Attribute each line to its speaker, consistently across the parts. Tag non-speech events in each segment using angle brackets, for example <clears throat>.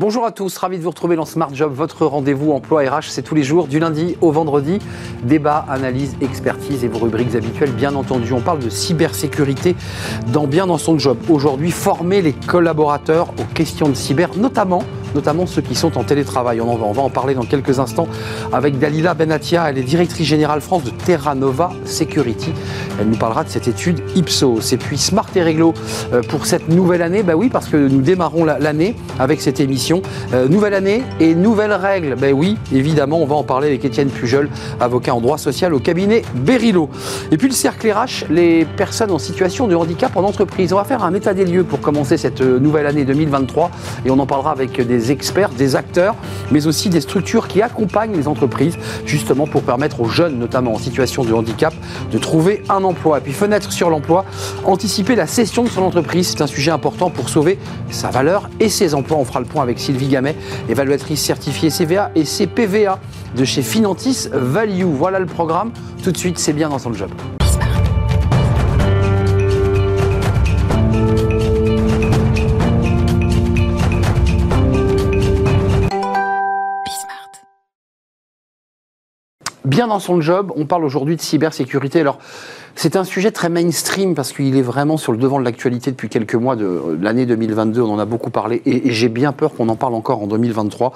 Speaker 1: Bonjour à tous, ravi de vous retrouver dans Smart Job, votre rendez-vous emploi RH, c'est tous les jours, du lundi au vendredi. Débat, analyse, expertise et vos rubriques habituelles, bien entendu. On parle de cybersécurité dans Bien dans son job. Aujourd'hui, former les collaborateurs aux questions de cyber, notamment notamment ceux qui sont en télétravail. On, va, en parler dans quelques instants avec Dalila Benatia. Elle est directrice générale France de Terra Nova Security. Elle nous parlera de cette étude Ipsos. Et puis Smart et Réglo euh, pour cette nouvelle année. Bah oui, parce que nous démarrons l'année avec cette émission. Euh, nouvelle année et nouvelles règles. Ben oui, évidemment, on va en parler avec Étienne Pujol, avocat en droit social au cabinet Berilo. Et puis le cercle RH, les personnes en situation de handicap en entreprise. On va faire un état des lieux pour commencer cette euh, nouvelle année 2023 et on en parlera avec des des experts, des acteurs, mais aussi des structures qui accompagnent les entreprises, justement pour permettre aux jeunes, notamment en situation de handicap, de trouver un emploi. Et puis fenêtre sur l'emploi, anticiper la cession de son entreprise, c'est un sujet important pour sauver sa valeur et ses emplois. On fera le point avec Sylvie Gamet, évaluatrice certifiée CVA et CPVA de chez Finantis Value. Voilà le programme. Tout de suite, c'est bien dans son job. Bien dans son job. On parle aujourd'hui de cybersécurité. Alors, c'est un sujet très mainstream parce qu'il est vraiment sur le devant de l'actualité depuis quelques mois de, l'année 2022. On en a beaucoup parlé et, j'ai bien peur qu'on en parle encore en 2023.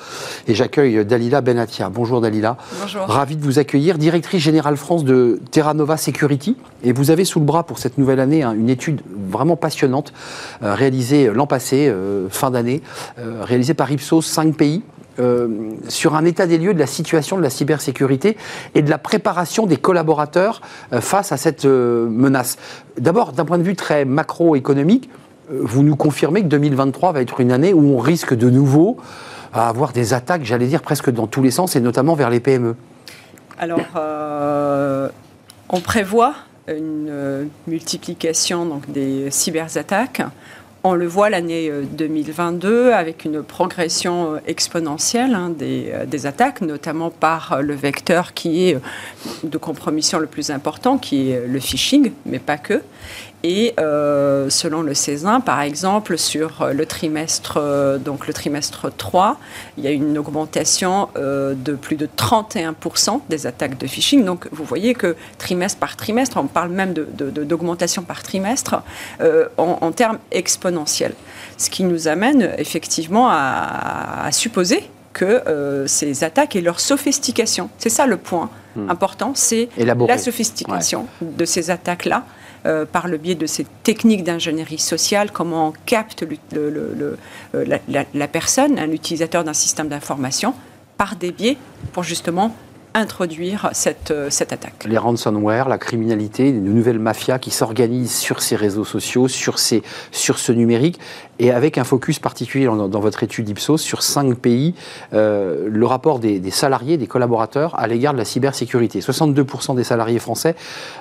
Speaker 1: Et j'accueille Dalila Benatia. Bonjour Dalila.
Speaker 2: Bonjour.
Speaker 1: Ravi de vous accueillir. Directrice générale France de Terra Nova Security. Et vous avez sous le bras pour cette nouvelle année hein, une étude vraiment passionnante euh, réalisée l'an passé, euh, fin d'année, euh, réalisée par Ipsos, 5 pays. Euh, sur un état des lieux de la situation de la cybersécurité et de la préparation des collaborateurs euh, face à cette euh, menace. D'abord, d'un point de vue très macroéconomique, vous nous confirmez que 2023 va être une année où on risque de nouveau à avoir des attaques, j'allais dire, presque dans tous les sens, et notamment vers les PME.
Speaker 2: Alors, on prévoit une multiplication donc, des cyberattaques. On le voit l'année 2022 euh, avec une progression euh, exponentielle hein, euh, des, attaques, notamment par le vecteur qui est de compromission le plus important, qui est le phishing, mais pas que. Et euh, selon le Césin, par exemple, sur le trimestre, euh, donc le trimestre 3, il y a une augmentation euh, de plus de 31% des attaques de phishing. Donc vous voyez que trimestre par trimestre, on parle même d'augmentation de, par trimestre en, termes exponentiels. Ce qui nous amène effectivement à, supposer que ces attaques et leur sophistication, c'est ça le point hmm. important, c'est la sophistication de ces attaques-là. Euh, par le biais de ces techniques d'ingénierie sociale, comment on capte euh, la, personne, un utilisateur d'un système d'information, par des biais pour justement introduire cette, euh, cette attaque.
Speaker 1: Les ransomware, la criminalité, de nouvelles mafias qui s'organisent sur ces réseaux sociaux, sur, ces, sur ce numérique, et avec un focus particulier dans, votre étude Ipsos sur cinq pays, euh, le rapport des, salariés, des collaborateurs à l'égard de la cybersécurité. 62% des salariés français,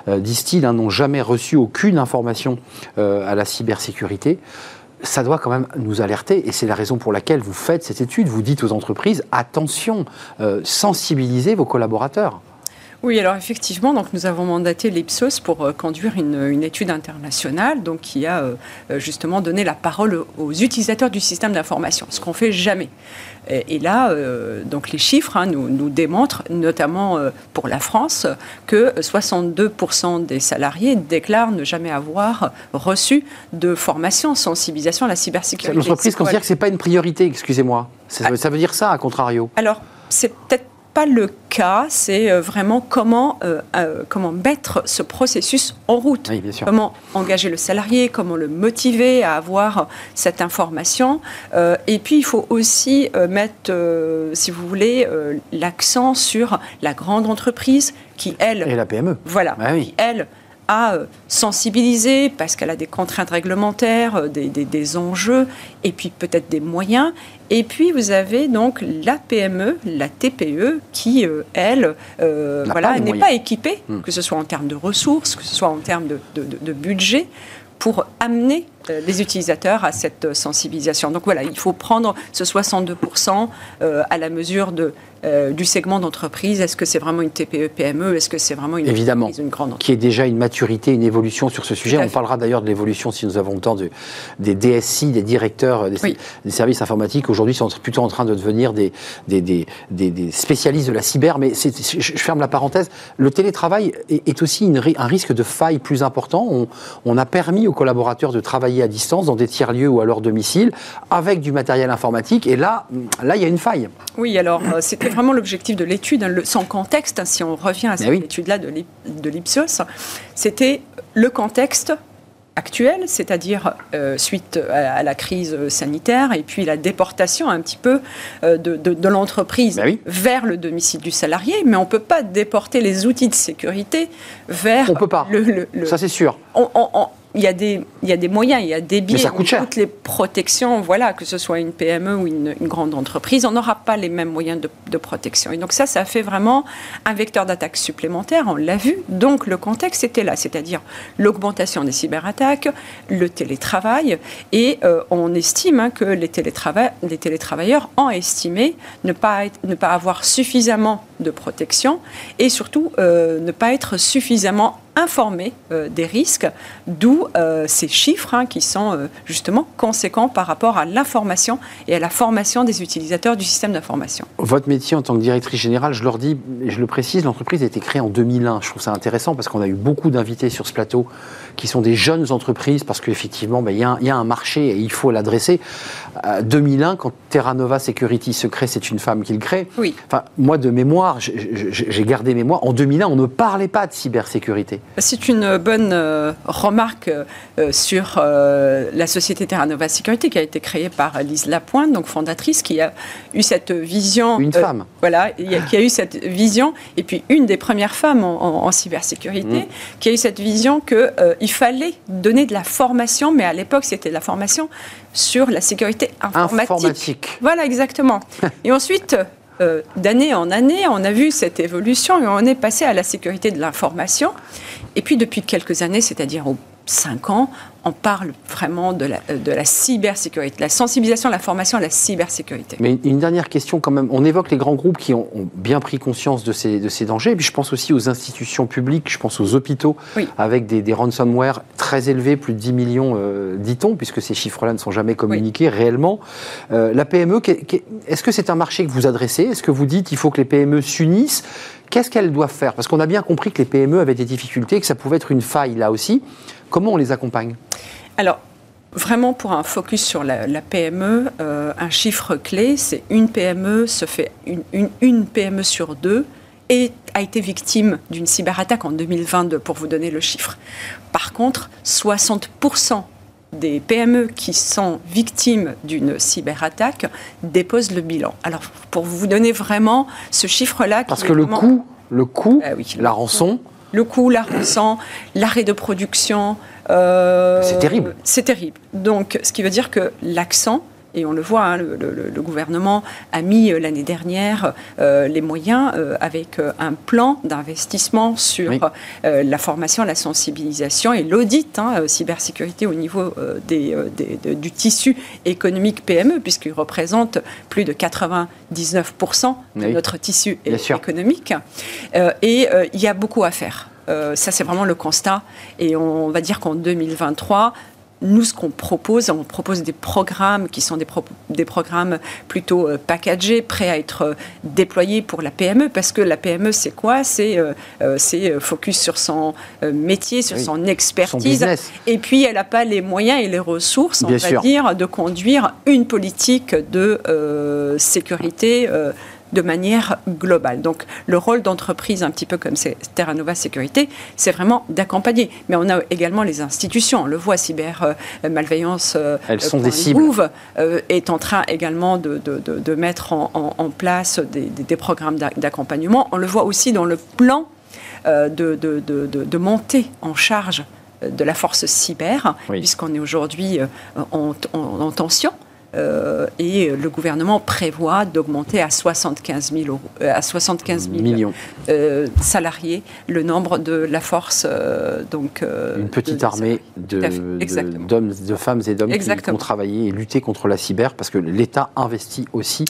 Speaker 1: euh, disent-ils, hein, n'ont jamais reçu aucune information à la cybersécurité ça doit quand même nous alerter, et c'est la raison pour laquelle vous faites cette étude. Vous dites aux entreprises, attention, euh, sensibilisez vos collaborateurs.
Speaker 2: Oui, alors effectivement, donc nous avons mandaté l'Ipsos pour euh, conduire une, étude internationale donc, qui a euh, justement donné la parole aux utilisateurs du système d'information, ce qu'on fait jamais. Et, là, euh, donc les chiffres hein, nous, nous, démontrent, notamment pour la France, que 62% des salariés déclarent ne jamais avoir reçu de formation, sensibilisation à la cybersécurité.
Speaker 1: L'entreprise considère que ce n'est pas une priorité, excusez-moi. Ça, ça veut dire ça, à contrario
Speaker 2: Alors, c'est peut-être pas le cas, c'est euh, vraiment comment, euh, euh, comment mettre ce processus en route. Comment engager le salarié, comment le motiver à avoir cette information. et puis, il faut aussi mettre, si vous voulez, l'accent sur la grande entreprise qui, elle...
Speaker 1: Et la PME.
Speaker 2: Voilà,
Speaker 1: bah
Speaker 2: qui, elle, à euh, sensibiliser parce qu'elle a des contraintes réglementaires, euh, des, enjeux et puis peut-être des moyens. Et puis vous avez donc la PME, la TPE qui, euh, elle, voilà, n'est pas équipée, hmm. que ce soit en termes de ressources, que ce soit en termes de, budget, pour amener des utilisateurs à cette sensibilisation. Donc voilà, il faut prendre ce 62% à la mesure de euh, du segment d'entreprise. Est-ce que c'est vraiment une TPE-PME Est-ce que c'est vraiment une,
Speaker 1: Évidemment, une grande entreprise Qui est déjà une maturité, une évolution sur ce sujet. On parlera d'ailleurs de l'évolution, si nous avons le temps, de, des DSI, des directeurs des, services informatiques. Aujourd'hui, sont plutôt en train de devenir des, des, spécialistes de la cyber. Mais je ferme la parenthèse. Le télétravail est, aussi un risque de faille plus important. On, on a permis aux collaborateurs de travailler à distance dans des tiers-lieux ou à leur domicile avec du matériel informatique. Et là, là, il y a une faille.
Speaker 2: Oui, alors euh, c'était vraiment l'objectif de l'étude, hein, son contexte, hein, si on revient à cette étude-là de l'Ipsos, c'était le contexte actuel, c'est-à-dire euh, suite à, la crise sanitaire et puis la déportation un petit peu euh, de, l'entreprise ben vers le domicile du salarié, mais on ne peut pas déporter les outils de sécurité vers...
Speaker 1: On peut pas. Le, Ça c'est sûr
Speaker 2: il y, a des, il y a des moyens, il y a des biais, toutes les protections, voilà, que ce soit une PME ou une, grande entreprise, on n'aura pas les mêmes moyens de, de, protection. Et donc ça, ça fait vraiment un vecteur d'attaque supplémentaire, on l'a vu. Donc le contexte était là, c'est-à-dire l'augmentation des cyberattaques, le télétravail, et euh, on estime hein, que les, les télétravailleurs ont estimé ne pas, ne pas avoir suffisamment de protection et surtout euh, ne pas être suffisamment informés euh, des risques, d'où euh, ces chiffres hein, qui sont euh, justement conséquents par rapport à l'information et à la formation des utilisateurs du système d'information.
Speaker 1: Votre métier en tant que directrice générale, je leur dis, je le précise, l'entreprise a été créée en 2001. Je trouve ça intéressant parce qu'on a eu beaucoup d'invités sur ce plateau qui sont des jeunes entreprises parce qu'effectivement, ben, il y, a un marché et il faut l'adresser. 2001, quand Terra Nova Security se crée, c'est une femme qui le crée.
Speaker 2: Oui.
Speaker 1: Enfin, moi, de mémoire, j'ai gardé mémoire, en 2001, on ne parlait pas de cybersécurité.
Speaker 2: C'est une bonne euh, remarque euh, sur euh, la société Terra Nova Security qui a été créée par Lise Lapointe, donc fondatrice, qui a eu cette vision.
Speaker 1: Une femme.
Speaker 2: Voilà, qui a eu cette vision, et puis une des premières femmes en, cybersécurité, mm. qui a eu cette vision qu'il fallait donner de la formation, mais à l'époque c'était de la formation sur la sécurité informatique. informatique. Voilà, exactement. <laughs> et ensuite, euh, d'année en année, on a vu cette évolution et on est passé à la sécurité de l'information. Et puis depuis quelques années, c'est-à-dire au cinq ans, on parle vraiment de la, de la cybersécurité, la sensibilisation, la formation à la cybersécurité.
Speaker 1: Mais une dernière question quand même. On évoque les grands groupes qui ont, bien pris conscience de ces, de ces dangers. Et puis je pense aussi aux institutions publiques, je pense aux hôpitaux, avec des, des, ransomware très élevés, plus de 10 millions, euh, dit-on, puisque ces chiffres-là ne sont jamais communiqués réellement. Euh, la PME, est-ce que c'est un marché que vous adressez? Est-ce que vous dites qu'il faut que les PME s'unissent? Qu'est-ce qu'elles doivent faire? Parce qu'on a bien compris que les PME avaient des difficultés, que ça pouvait être une faille là aussi. Comment on les accompagne
Speaker 2: Alors, Vraiment, pour un focus sur la, PME, euh, un chiffre clé, c'est une PME se fait une, une, PME sur deux et a été victime d'une cyberattaque en 2022, pour vous donner le chiffre. Par contre, 60% des PME qui sont victimes d'une cyberattaque déposent le bilan. Alors, pour vous donner vraiment ce chiffre-là...
Speaker 1: Parce que le coût, le coût, ah la rançon...
Speaker 2: Le coût, la l'arrêt de production,
Speaker 1: euh, c'est terrible.
Speaker 2: C'est terrible. Donc, ce qui veut dire que l'accent, et on le voit, hein, le, gouvernement a mis euh, l'année dernière euh, les moyens avec un plan d'investissement sur la formation, la sensibilisation et l'audit hein, cybersécurité au niveau des, du tissu économique PME, puisqu'il représente plus de 99% de notre tissu économique. et il y a beaucoup à faire. Euh, ça, c'est vraiment le constat. Et on va dire qu'en 2023, nous, ce qu'on propose, on propose des programmes qui sont des, des programmes plutôt euh, packagés, prêts à être euh, déployés pour la PME, parce que la PME, c'est quoi? C'est focus sur son métier, sur son expertise. et puis, elle n'a pas les moyens et les ressources, on va dire, de conduire une politique de sécurité de manière globale. Donc le rôle d'entreprise, un petit peu comme c'est Terra Nova Sécurité, c'est vraiment d'accompagner. Mais on a également les institutions. On le voit, cyber euh, malveillance.
Speaker 1: Euh, Elles sont des cibles.
Speaker 2: Euh, est en train également de, de, mettre en, place des, programmes d'accompagnement. On le voit aussi dans le plan de, de, montée en charge de la force cyber, puisqu'on est aujourd'hui en, en, tension et le gouvernement prévoit d'augmenter à 75 000, euros, à 75 millions. salariés le nombre de la force. donc,
Speaker 1: Une petite armée d'hommes, de, de, femmes et d'hommes qui vont travailler et lutter contre la cyber parce que l'État investit aussi.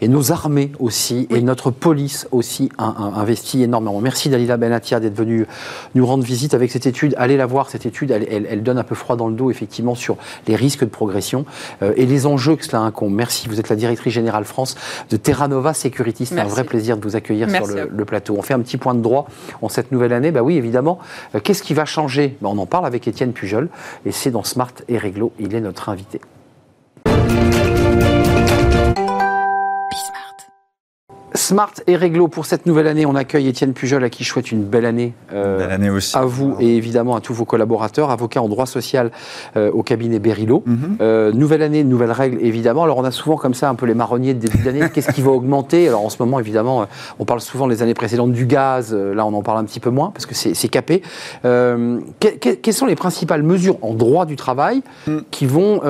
Speaker 1: Et nos armées aussi. Et notre police aussi investit énormément. Merci Dalila Benatia d'être venue nous rendre visite avec cette étude. Allez la voir, cette étude, elle, donne un peu froid dans le dos effectivement sur les risques de progression euh, et les enjeux que cela incombe. Merci, vous êtes la directrice générale France de Terra Nova Security. C'est un vrai plaisir de vous accueillir sur le, plateau. On fait un petit point de droit en cette nouvelle année. Bah oui, évidemment. Euh, qu'est-ce qui va changer? Bah, On en parle avec Étienne Pujol et c'est dans Smart et Réglo. Il est notre invité. Smart et Réglo pour cette nouvelle année. On accueille Étienne Pujol à qui je souhaite une belle année.
Speaker 3: Euh, belle année aussi.
Speaker 1: À vous et évidemment à tous vos collaborateurs, avocat en droit social euh, au cabinet Berilo. Mhm. Euh, nouvelle année, nouvelles règles évidemment. Alors on a souvent comme ça un peu les marronniers de début d'année. Qu'est-ce qui va augmenter? Alors en ce moment évidemment, on parle souvent les années précédentes du gaz. Là on en parle un petit peu moins parce que c'est capé. quelles sont les principales mesures en droit du travail mm. qui vont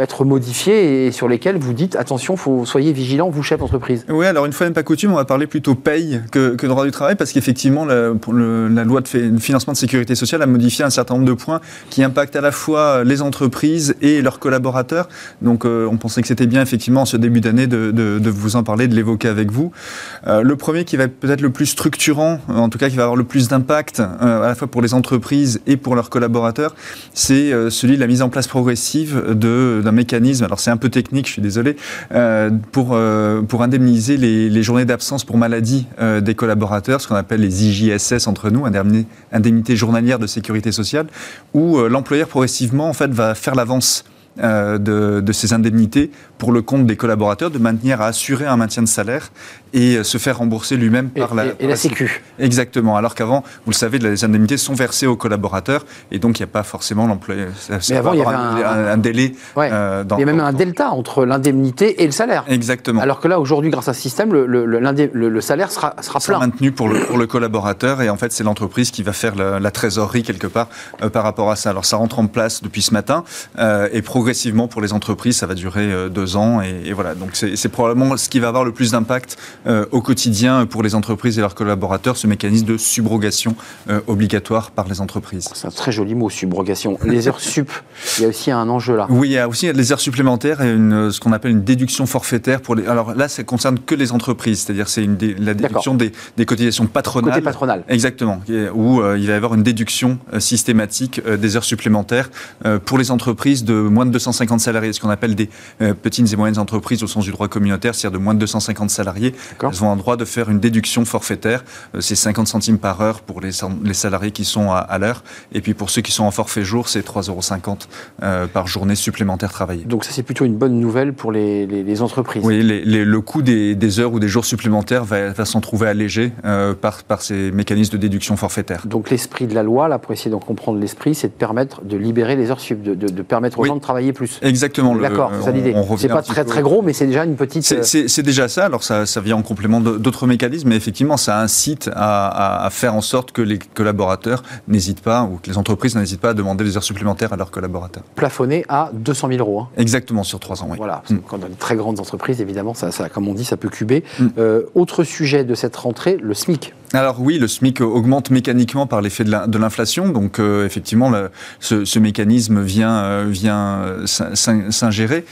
Speaker 1: être modifiées et sur lesquelles vous dites attention, faut soyez vigilants, vous chef d'entreprise?
Speaker 3: Oui, alors une fois même pas on va parler plutôt paye que, droit du travail, parce qu'effectivement, la, la, loi de financement de sécurité sociale a modifié un certain nombre de points qui impactent à la fois les entreprises et leurs collaborateurs. Donc, euh, on pensait que c'était bien, effectivement, en ce début d'année, de, vous en parler, de l'évoquer avec vous. Euh, le premier qui va être peut-être le plus structurant, en tout cas qui va avoir le plus d'impact, euh, à la fois pour les entreprises et pour leurs collaborateurs, c'est celui de la mise en place progressive d'un mécanisme, alors c'est un peu technique, je suis désolé, pour, pour indemniser les, les d'absence pour maladie euh, des collaborateurs, ce qu'on appelle les IJSS entre nous, indemnité journalière de sécurité sociale, où euh, l'employeur progressivement en fait va faire l'avance euh, de, de, ces indemnités pour le compte des collaborateurs, de manière à assurer un maintien de salaire et euh, se faire rembourser lui-même par la,
Speaker 1: et, la, Sécu.
Speaker 3: Exactement. Alors qu'avant, vous le savez, les indemnités sont versées aux collaborateurs et donc il n'y a pas forcément l'employé.
Speaker 1: Mais avant, il y avait un, délai. Euh, il y a même un delta entre l'indemnité et le salaire.
Speaker 3: Exactement.
Speaker 1: Alors que là, aujourd'hui, grâce à ce système, le, le, le salaire sera, sera plein.
Speaker 3: maintenu pour le, pour le collaborateur et en fait, c'est l'entreprise qui va faire la, trésorerie quelque part euh, par rapport à ça. Alors ça rentre en place depuis ce matin et progressivement pour les entreprises, ça va durer deux ans et, et voilà. Donc c'est probablement ce qui va avoir le plus d'impact euh, au quotidien pour les entreprises et leurs collaborateurs ce mécanisme de subrogation euh, obligatoire par les entreprises.
Speaker 1: C'est un très joli mot, subrogation. Les heures <laughs> sup, il y a aussi un enjeu là.
Speaker 3: Oui, il y a aussi les heures supplémentaires et une, ce qu'on appelle une déduction forfaitaire pour les. Alors là, ça concerne que les entreprises, c'est-à-dire c'est une la déduction des, des, cotisations patronales.
Speaker 1: Côté patronal.
Speaker 3: Exactement, où euh, il va y avoir une déduction systématique des heures supplémentaires pour les entreprises de moins de 250 salariés, ce qu'on appelle des petites et moyennes entreprises au sens du droit communautaire, c'est-à-dire de moins de 250 salariés elles ont un droit de faire une déduction forfaitaire. Euh, c'est 50 centimes par heure pour les, salariés qui sont à, l'heure. Et puis pour ceux qui sont en forfait jour, c'est 3,50 euros euh, par journée supplémentaire travaillée.
Speaker 1: Donc ça, c'est plutôt une bonne nouvelle pour les, les, entreprises.
Speaker 3: Oui, le coût des, des, heures ou des jours supplémentaires va, va s'en trouver allégé euh, par, par ces mécanismes de déduction forfaitaire.
Speaker 1: Donc l'esprit de la loi, là, pour essayer d'en comprendre l'esprit, c'est de permettre de libérer les heures sup, de, de, permettre aux gens de travailler plus.
Speaker 3: Exactement.
Speaker 1: D'accord, c'est l'idée. C'est pas très, très gros, mais c'est déjà une petite...
Speaker 3: C'est déjà ça. Alors ça, ça vient en complément d'autres mécanismes, mais effectivement, ça incite à, faire en sorte que les collaborateurs n'hésitent pas, ou que les entreprises n'hésitent pas à demander des heures supplémentaires à leurs collaborateurs.
Speaker 1: Plafonné à 200 000 euros. Hein.
Speaker 3: Exactement, sur trois ans, oui.
Speaker 1: Voilà, mm. quand on a de très grandes entreprises, évidemment, ça, ça, comme on dit, ça peut cuber. Mm. Euh, autre sujet de cette rentrée, le SMIC.
Speaker 3: Alors oui, le SMIC augmente mécaniquement par l'effet de l'inflation, donc euh, effectivement, ce, mécanisme vient, euh, vient s'ingérer.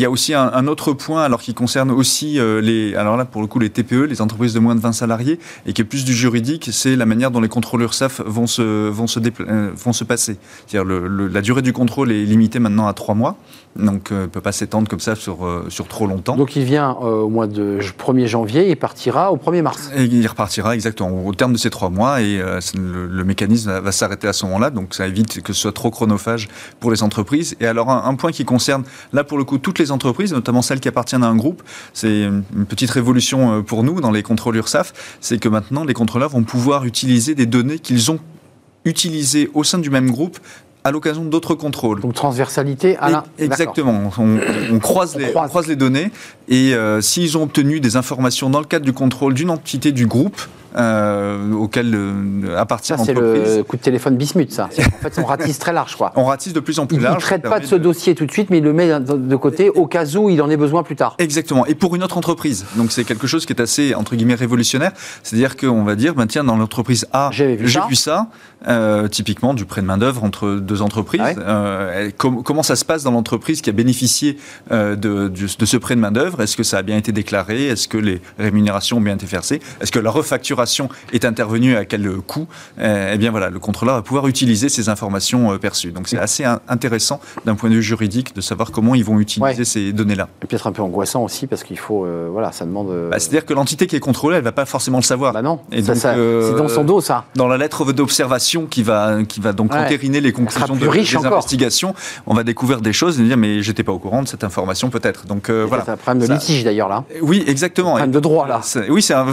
Speaker 3: Y a aussi un, un, autre point, alors qui concerne aussi les, alors là pour le coup les TPE, les entreprises de moins de 20 salariés, et qui est plus du juridique, c'est la manière dont les contrôleurs SAF vont se, vont se, euh, vont se passer. C'est-à-dire le, la durée du contrôle est limitée maintenant à trois mois, donc euh, ne peut pas s'étendre comme ça sur, euh, sur trop longtemps.
Speaker 1: Donc il vient au mois de 1er janvier et partira au 1er mars.
Speaker 3: Et il repartira exactement au terme de ces trois mois, et le, mécanisme va, s'arrêter à ce moment-là, donc ça évite que ce soit trop chronophage pour les entreprises. Et alors un, point qui concerne, là pour le coup, toutes les entreprises, notamment celles qui appartiennent à un groupe, c'est une, petite révolution pour nous dans les contrôles URSAF, c'est que maintenant les contrôleurs vont pouvoir utiliser des données qu'ils ont utilisées au sein du même groupe à l'occasion d'autres contrôles.
Speaker 1: Donc transversalité à
Speaker 3: Exactement. On, croise les, croise. les données et euh, s'ils ont obtenu des informations dans le cadre du contrôle d'une entité du groupe, euh, auquel euh, appartient
Speaker 1: Ça, c'est
Speaker 3: l'entreprise.
Speaker 1: le coup de téléphone bismuth, ça. <laughs> En fait, on ratisse très large, quoi.
Speaker 3: On ratisse de plus en plus
Speaker 1: Il ne
Speaker 3: large.
Speaker 1: traite
Speaker 3: ça
Speaker 1: pas de ce dossier tout de suite, mais il le met de côté au cas où il en ait besoin plus tard.
Speaker 3: Exactement. Et pour une autre entreprise. Donc c'est quelque chose qui est assez, entre guillemets, révolutionnaire. C'est-à-dire qu'on va dire, ben, tiens, dans l'entreprise A,
Speaker 1: J'avais vu ça.
Speaker 3: vu ça, euh, typiquement du prêt de main-d'œuvre entre deux entreprises.
Speaker 1: Ah ouais.
Speaker 3: Euh, com- comment ça se passe dans l'entreprise qui a bénéficié de, de ce prêt de main-d'œuvre? Est-ce que ça a bien été déclaré? Est-ce que les rémunérations ont bien été versées? Est-ce que la refacturation est intervenue? À quel coût? Euh, Eh bien voilà, le contrôleur va pouvoir utiliser ces informations euh, perçues. Donc c'est assez in- intéressant d'un point de vue juridique de savoir comment ils vont utiliser
Speaker 1: Ouais.
Speaker 3: ces données-là.
Speaker 1: Et Peut-être un peu angoissant aussi, parce qu'il faut. euh, voilà, ça demande. euh,
Speaker 3: Bah, C'est-à-dire que l'entité qui est contrôlée, elle va pas forcément le savoir.
Speaker 1: bah non, ça, ça-
Speaker 3: euh,
Speaker 1: c'est dans son dos, ça.
Speaker 3: Dans la lettre d'observation qui va, qui va donc
Speaker 1: Ouais.
Speaker 3: entériner les conclusions de-
Speaker 1: riche
Speaker 3: des
Speaker 1: encore.
Speaker 3: investigations, on va découvrir des choses et dire mais j'étais pas au courant de cette information peut-être. Donc voilà.
Speaker 1: C'est un problème de
Speaker 3: Ça-
Speaker 1: litige, d'ailleurs, là.
Speaker 3: Oui, exactement.
Speaker 1: Problème de droit, là.
Speaker 3: Oui, c'est un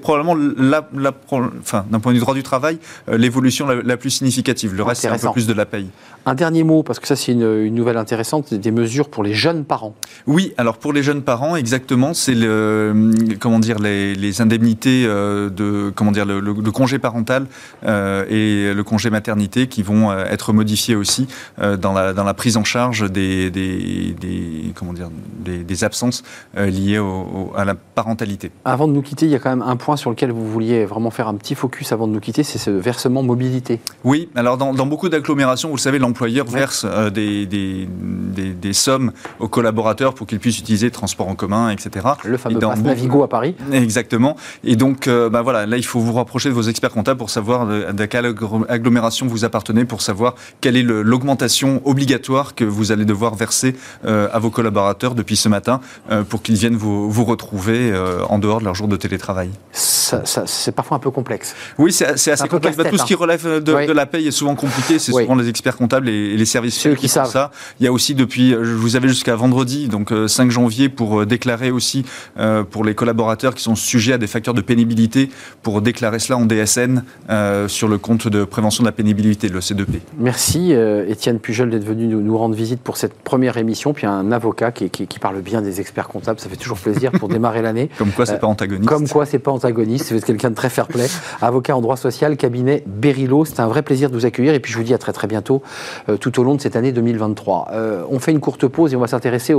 Speaker 3: probablement la, la pro- enfin, d'un point de vue droit du travail, euh, l'évolution la, la plus significative. Le reste, c'est un peu plus de la paye.
Speaker 1: Un dernier mot, parce que ça, c'est une, une nouvelle intéressante, des mesures pour les jeunes parents.
Speaker 3: Oui, alors pour les jeunes parents, exactement, c'est le, comment dire, les, les indemnités euh, de, comment dire, le, le- le congé parental euh, et le congé maternité qui vont euh, être modifiés aussi euh, dans, la, dans la prise en charge des, des, des- comment dire, des, des absences euh, liées au- au- à la parentalité.
Speaker 1: Avant de nous quitter, il y a quand même un point sur lequel vous vouliez vraiment faire un petit focus avant de nous quitter, c'est ce versement mobilité.
Speaker 3: Oui, alors dans, dans beaucoup d'agglomérations, vous le savez, l'employeur
Speaker 1: Ouais.
Speaker 3: verse euh, des, des, des- des sommes aux collaborateurs pour qu'ils puissent utiliser le transport en commun, etc.
Speaker 1: Le fameux
Speaker 3: Et
Speaker 1: passe
Speaker 3: beaucoup-
Speaker 1: Navigo à Paris.
Speaker 3: Exactement. Et donc, euh, bah voilà, là, il faut vous rapprocher de vos experts comptables pour savoir de quelle agglo- agglomération vous appartenez, pour savoir quelle est l'augmentation obligatoire que vous allez devoir verser euh, à vos collaborateurs depuis ce matin euh, pour qu'ils viennent vous, vous retrouver euh, en dehors de leur jour de télétravail.
Speaker 1: Ça- ça- c'est parfois un peu complexe.
Speaker 3: Oui, c'est assez complexe. Bah, tout ce qui
Speaker 1: hein.
Speaker 3: relève de,
Speaker 1: Oui.
Speaker 3: de la paye est souvent compliqué. C'est
Speaker 1: Oui.
Speaker 3: souvent les experts comptables et, et les services
Speaker 1: C'est eux
Speaker 3: fiscaux
Speaker 1: qui savent.
Speaker 3: ça. Il y a aussi depuis, euh, vous avez jusqu'à vendredi, donc euh, 5 janvier, pour euh, déclarer aussi euh, pour les collaborateurs qui sont sujets à des facteurs de pénibilité, pour déclarer cela en DSN euh, sur le compte de prévention de la pénibilité, le C2P.
Speaker 1: Merci euh, Étienne Pujol d'être venu nous, nous rendre visite pour cette première émission, puis un avocat qui, qui- qui parle bien des experts comptables, ça fait toujours plaisir pour démarrer l'année.
Speaker 3: Comme quoi, c'est
Speaker 1: Euh,
Speaker 3: pas antagoniste.
Speaker 1: Comme quoi, c'est pas antagoniste. Vous êtes quelqu'un de très fair-play. Avocat en droit social, cabinet Berilo. C'est un vrai plaisir de vous accueillir. Et puis, je vous dis à très très bientôt, euh, tout au long de cette année 2023. Euh, on fait une courte pause et on va s'intéresser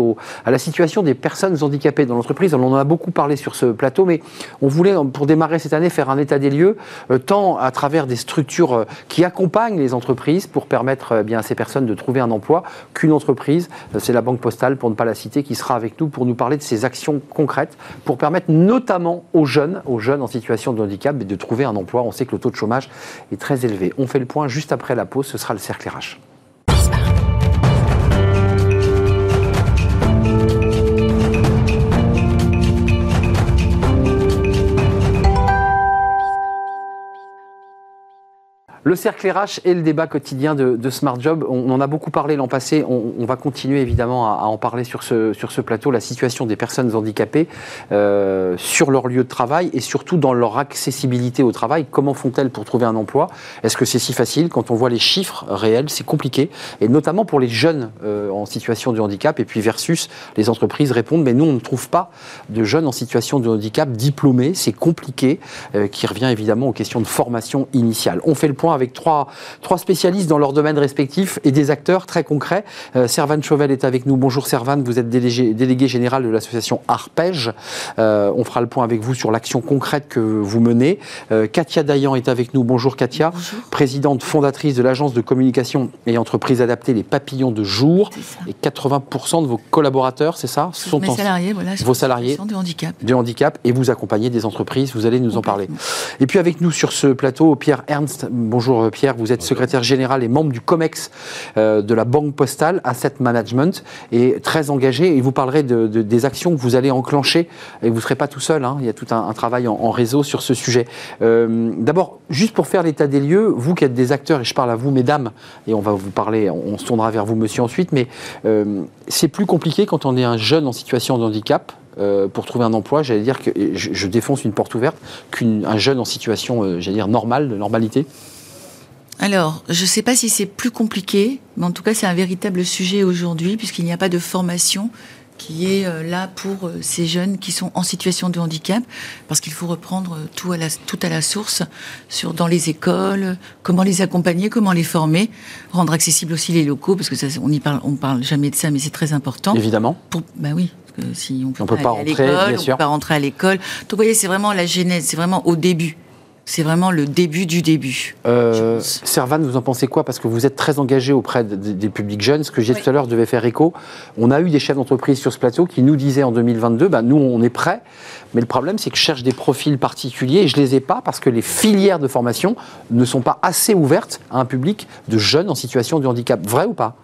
Speaker 1: à la situation des personnes handicapées dans l'entreprise. On en a beaucoup parlé sur ce plateau, mais on voulait, pour démarrer cette année, faire un état des lieux, euh, tant à travers des structures euh, qui accompagnent les entreprises pour permettre euh, bien à ces personnes de trouver un emploi, qu'une entreprise, euh, c'est la Banque Postale, pour ne pas la citer, qui sera avec nous pour nous parler de ces actions concrètes pour permettre notamment aux jeunes, aux jeunes en situation de handicap, de trouver un emploi. On sait que le taux de chômage est très élevé. On fait le point juste après la pause, ce sera le cercle RH. Le cercle RH et le débat quotidien de, Smart Job, on en a beaucoup parlé l'an passé, on, va continuer évidemment à, en parler sur ce, sur ce plateau, la situation des personnes handicapées euh, sur leur lieu de travail et surtout dans leur accessibilité au travail. Comment font-elles pour trouver un emploi? Est-ce que c'est si facile? Quand on voit les chiffres réels, c'est compliqué, et notamment pour les jeunes euh, en situation de handicap, et puis versus les entreprises répondent, mais nous on ne trouve pas de jeunes en situation de handicap diplômés, c'est compliqué, euh, qui revient évidemment aux questions de formation initiale. On fait le point avec trois, trois spécialistes dans leur domaine respectif et des acteurs très concrets. Euh, Servane Chauvel est avec nous. Bonjour Servane, vous êtes délégué, délégué général de l'association Arpège. Euh, on fera le point avec vous sur l'action concrète que vous menez. Euh, Katia Dayan est avec nous. Bonjour Katia, présidente fondatrice de l'agence de communication et entreprise adaptée Les Papillons de Jour. Et 80% de vos collaborateurs, c'est ça,
Speaker 4: mes
Speaker 1: en
Speaker 4: salariés, voilà,
Speaker 1: vos salariés.
Speaker 4: sont de handicap.
Speaker 1: de handicap et vous accompagnez des entreprises, vous allez nous en parler. Et puis avec nous sur ce plateau, Pierre Ernst. Bonjour euh, Pierre, vous êtes secrétaire général et membre du COMEX euh, de la Banque Postale Asset Management et très engagé. Et vous parlerez de, de- des actions que vous allez enclencher. Et vous ne serez pas tout seul, hein. il y a tout un, un travail en, en réseau sur ce sujet. Euh, D'abord, juste pour faire l'état des lieux, vous qui êtes des acteurs, et je parle à vous mesdames, et on va vous parler, on, on se tournera vers vous monsieur ensuite, mais euh, c'est plus compliqué quand on est un jeune en situation de handicap euh, pour trouver un emploi, j'allais dire que je, je défonce une porte ouverte, qu'un jeune en situation, euh, j'allais dire, normale, de normalité.
Speaker 4: Alors, je ne sais pas si c'est plus compliqué, mais en tout cas, c'est un véritable sujet aujourd'hui, puisqu'il n'y a pas de formation qui est euh, là pour euh, ces jeunes qui sont en situation de handicap, parce qu'il faut reprendre euh, tout à la, tout à la source sur dans les écoles, comment les accompagner, comment les former, rendre accessibles aussi les locaux, parce que ça, on y parle, on parle jamais de ça, mais c'est très important.
Speaker 1: Évidemment.
Speaker 4: Pour, bah oui, si on peut,
Speaker 1: On peut pas rentrer,
Speaker 4: à l'école, on peut pas rentrer à l'école. Donc vous voyez, c'est vraiment la genèse, c'est vraiment au début. C'est vraiment le début du début.
Speaker 1: Euh. Servan, vous en pensez quoi? Parce que vous êtes très engagé auprès de- de- des publics jeunes. Ce que j'ai
Speaker 2: Oui.
Speaker 1: tout à l'heure devait faire écho. On a eu des chefs d'entreprise sur ce plateau qui nous disaient en 2022, bah, nous on est prêts, mais le problème c'est que je cherche des profils particuliers et je les ai pas parce que les filières de formation ne sont pas assez ouvertes à un public de jeunes en situation de handicap. Vrai ou pas?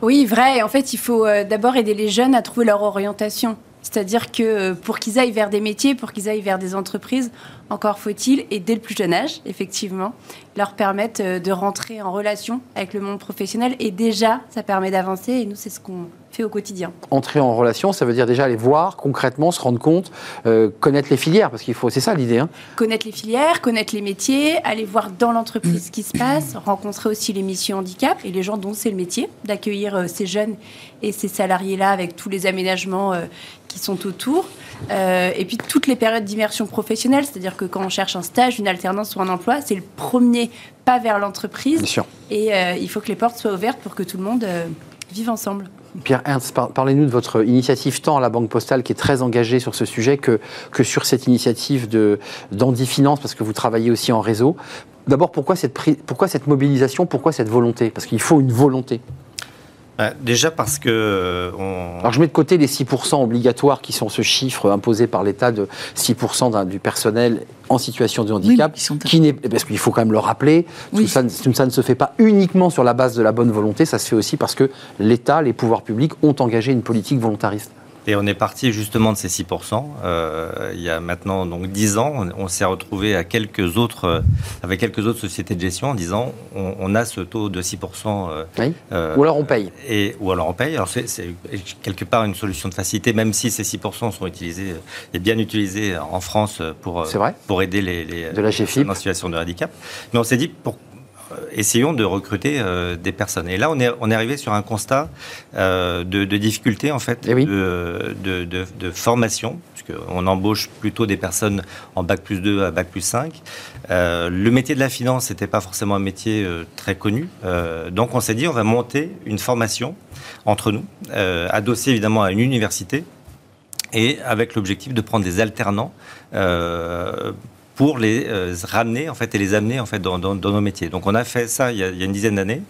Speaker 5: Oui, vrai. En fait, il faut euh, d'abord aider les jeunes à trouver leur orientation. C'est-à-dire que euh, pour qu'ils aillent vers des métiers, pour qu'ils aillent vers des entreprises, encore faut-il, et dès le plus jeune âge, effectivement, leur permettre euh, de rentrer en relation avec le monde professionnel. Et déjà, ça permet d'avancer. Et nous, c'est ce qu'on fait au quotidien.
Speaker 1: Entrer en relation, ça veut dire déjà aller voir concrètement, se rendre compte, euh, connaître les filières, parce qu'il faut, c'est ça l'idée. hein.
Speaker 5: Connaître les filières, connaître les métiers, aller voir dans l'entreprise ce qui se passe, rencontrer aussi les missions handicap et les gens dont c'est le métier, d'accueillir euh, ces jeunes et ces salariés-là avec tous les aménagements euh, qui sont autour. Euh, et puis toutes les périodes d'immersion professionnelle, c'est-à-dire que quand on cherche un stage, une alternance ou un emploi, c'est le premier pas vers l'entreprise.
Speaker 1: Bien sûr.
Speaker 5: Et euh, il faut que les portes soient ouvertes pour que tout le monde euh, vive ensemble.
Speaker 1: Pierre Ernst, par- parlez-nous de votre initiative tant à la Banque Postale qui est très engagée sur ce sujet que, sur cette initiative de- d'Andy Finance, parce que vous travaillez aussi en réseau. D'abord, pourquoi cette mobilisation, pourquoi cette volonté? Parce qu'il faut une volonté.
Speaker 6: Bah, déjà parce que euh, on...
Speaker 1: Alors je mets de côté les 6% obligatoires qui sont ce chiffre imposé par l'État de 6% d'un- du personnel en situation de handicap,
Speaker 4: Oui, qui sont-
Speaker 1: qui n'est, parce qu'il faut quand même le rappeler,
Speaker 4: Oui.
Speaker 1: tout, ça, ne- tout ça ne se fait pas uniquement sur la base de la bonne volonté, ça se fait aussi parce que l'État, les pouvoirs publics ont engagé une politique volontariste.
Speaker 6: Et on est parti justement de ces 6%. Euh, il y a maintenant donc 10 ans, on, on s'est retrouvé à quelques autres, euh, avec quelques autres sociétés de gestion en disant on, on a ce taux de 6%. euh,
Speaker 1: Oui. Ou alors on paye.
Speaker 6: Et, ou alors on paye. Alors c'est c'est quelque part une solution de facilité, même si ces 6% sont utilisés et bien utilisés en France pour,
Speaker 1: C'est vrai.
Speaker 6: pour aider les, les
Speaker 1: De la
Speaker 6: les
Speaker 1: GFIP.
Speaker 6: personnes en situation de handicap. Mais on s'est dit, pour, euh, essayons de recruter euh, des personnes. Et là, on est, on est arrivé sur un constat euh, de, de difficulté, en fait,
Speaker 1: Eh oui.
Speaker 6: de, de, de- formation, puisqu'on embauche plutôt des personnes en bac plus 2 à bac plus 5. Euh, le métier de la finance n'était pas forcément un métier très connu. Donc, on s'est dit, on va monter une formation entre nous, adossée évidemment à une université, et avec l'objectif de prendre des alternants euh, pour les euh, ramener en fait et les amener en fait dans, dans- dans nos métiers. Donc on a fait ça il y a, il y a une dizaine d'années.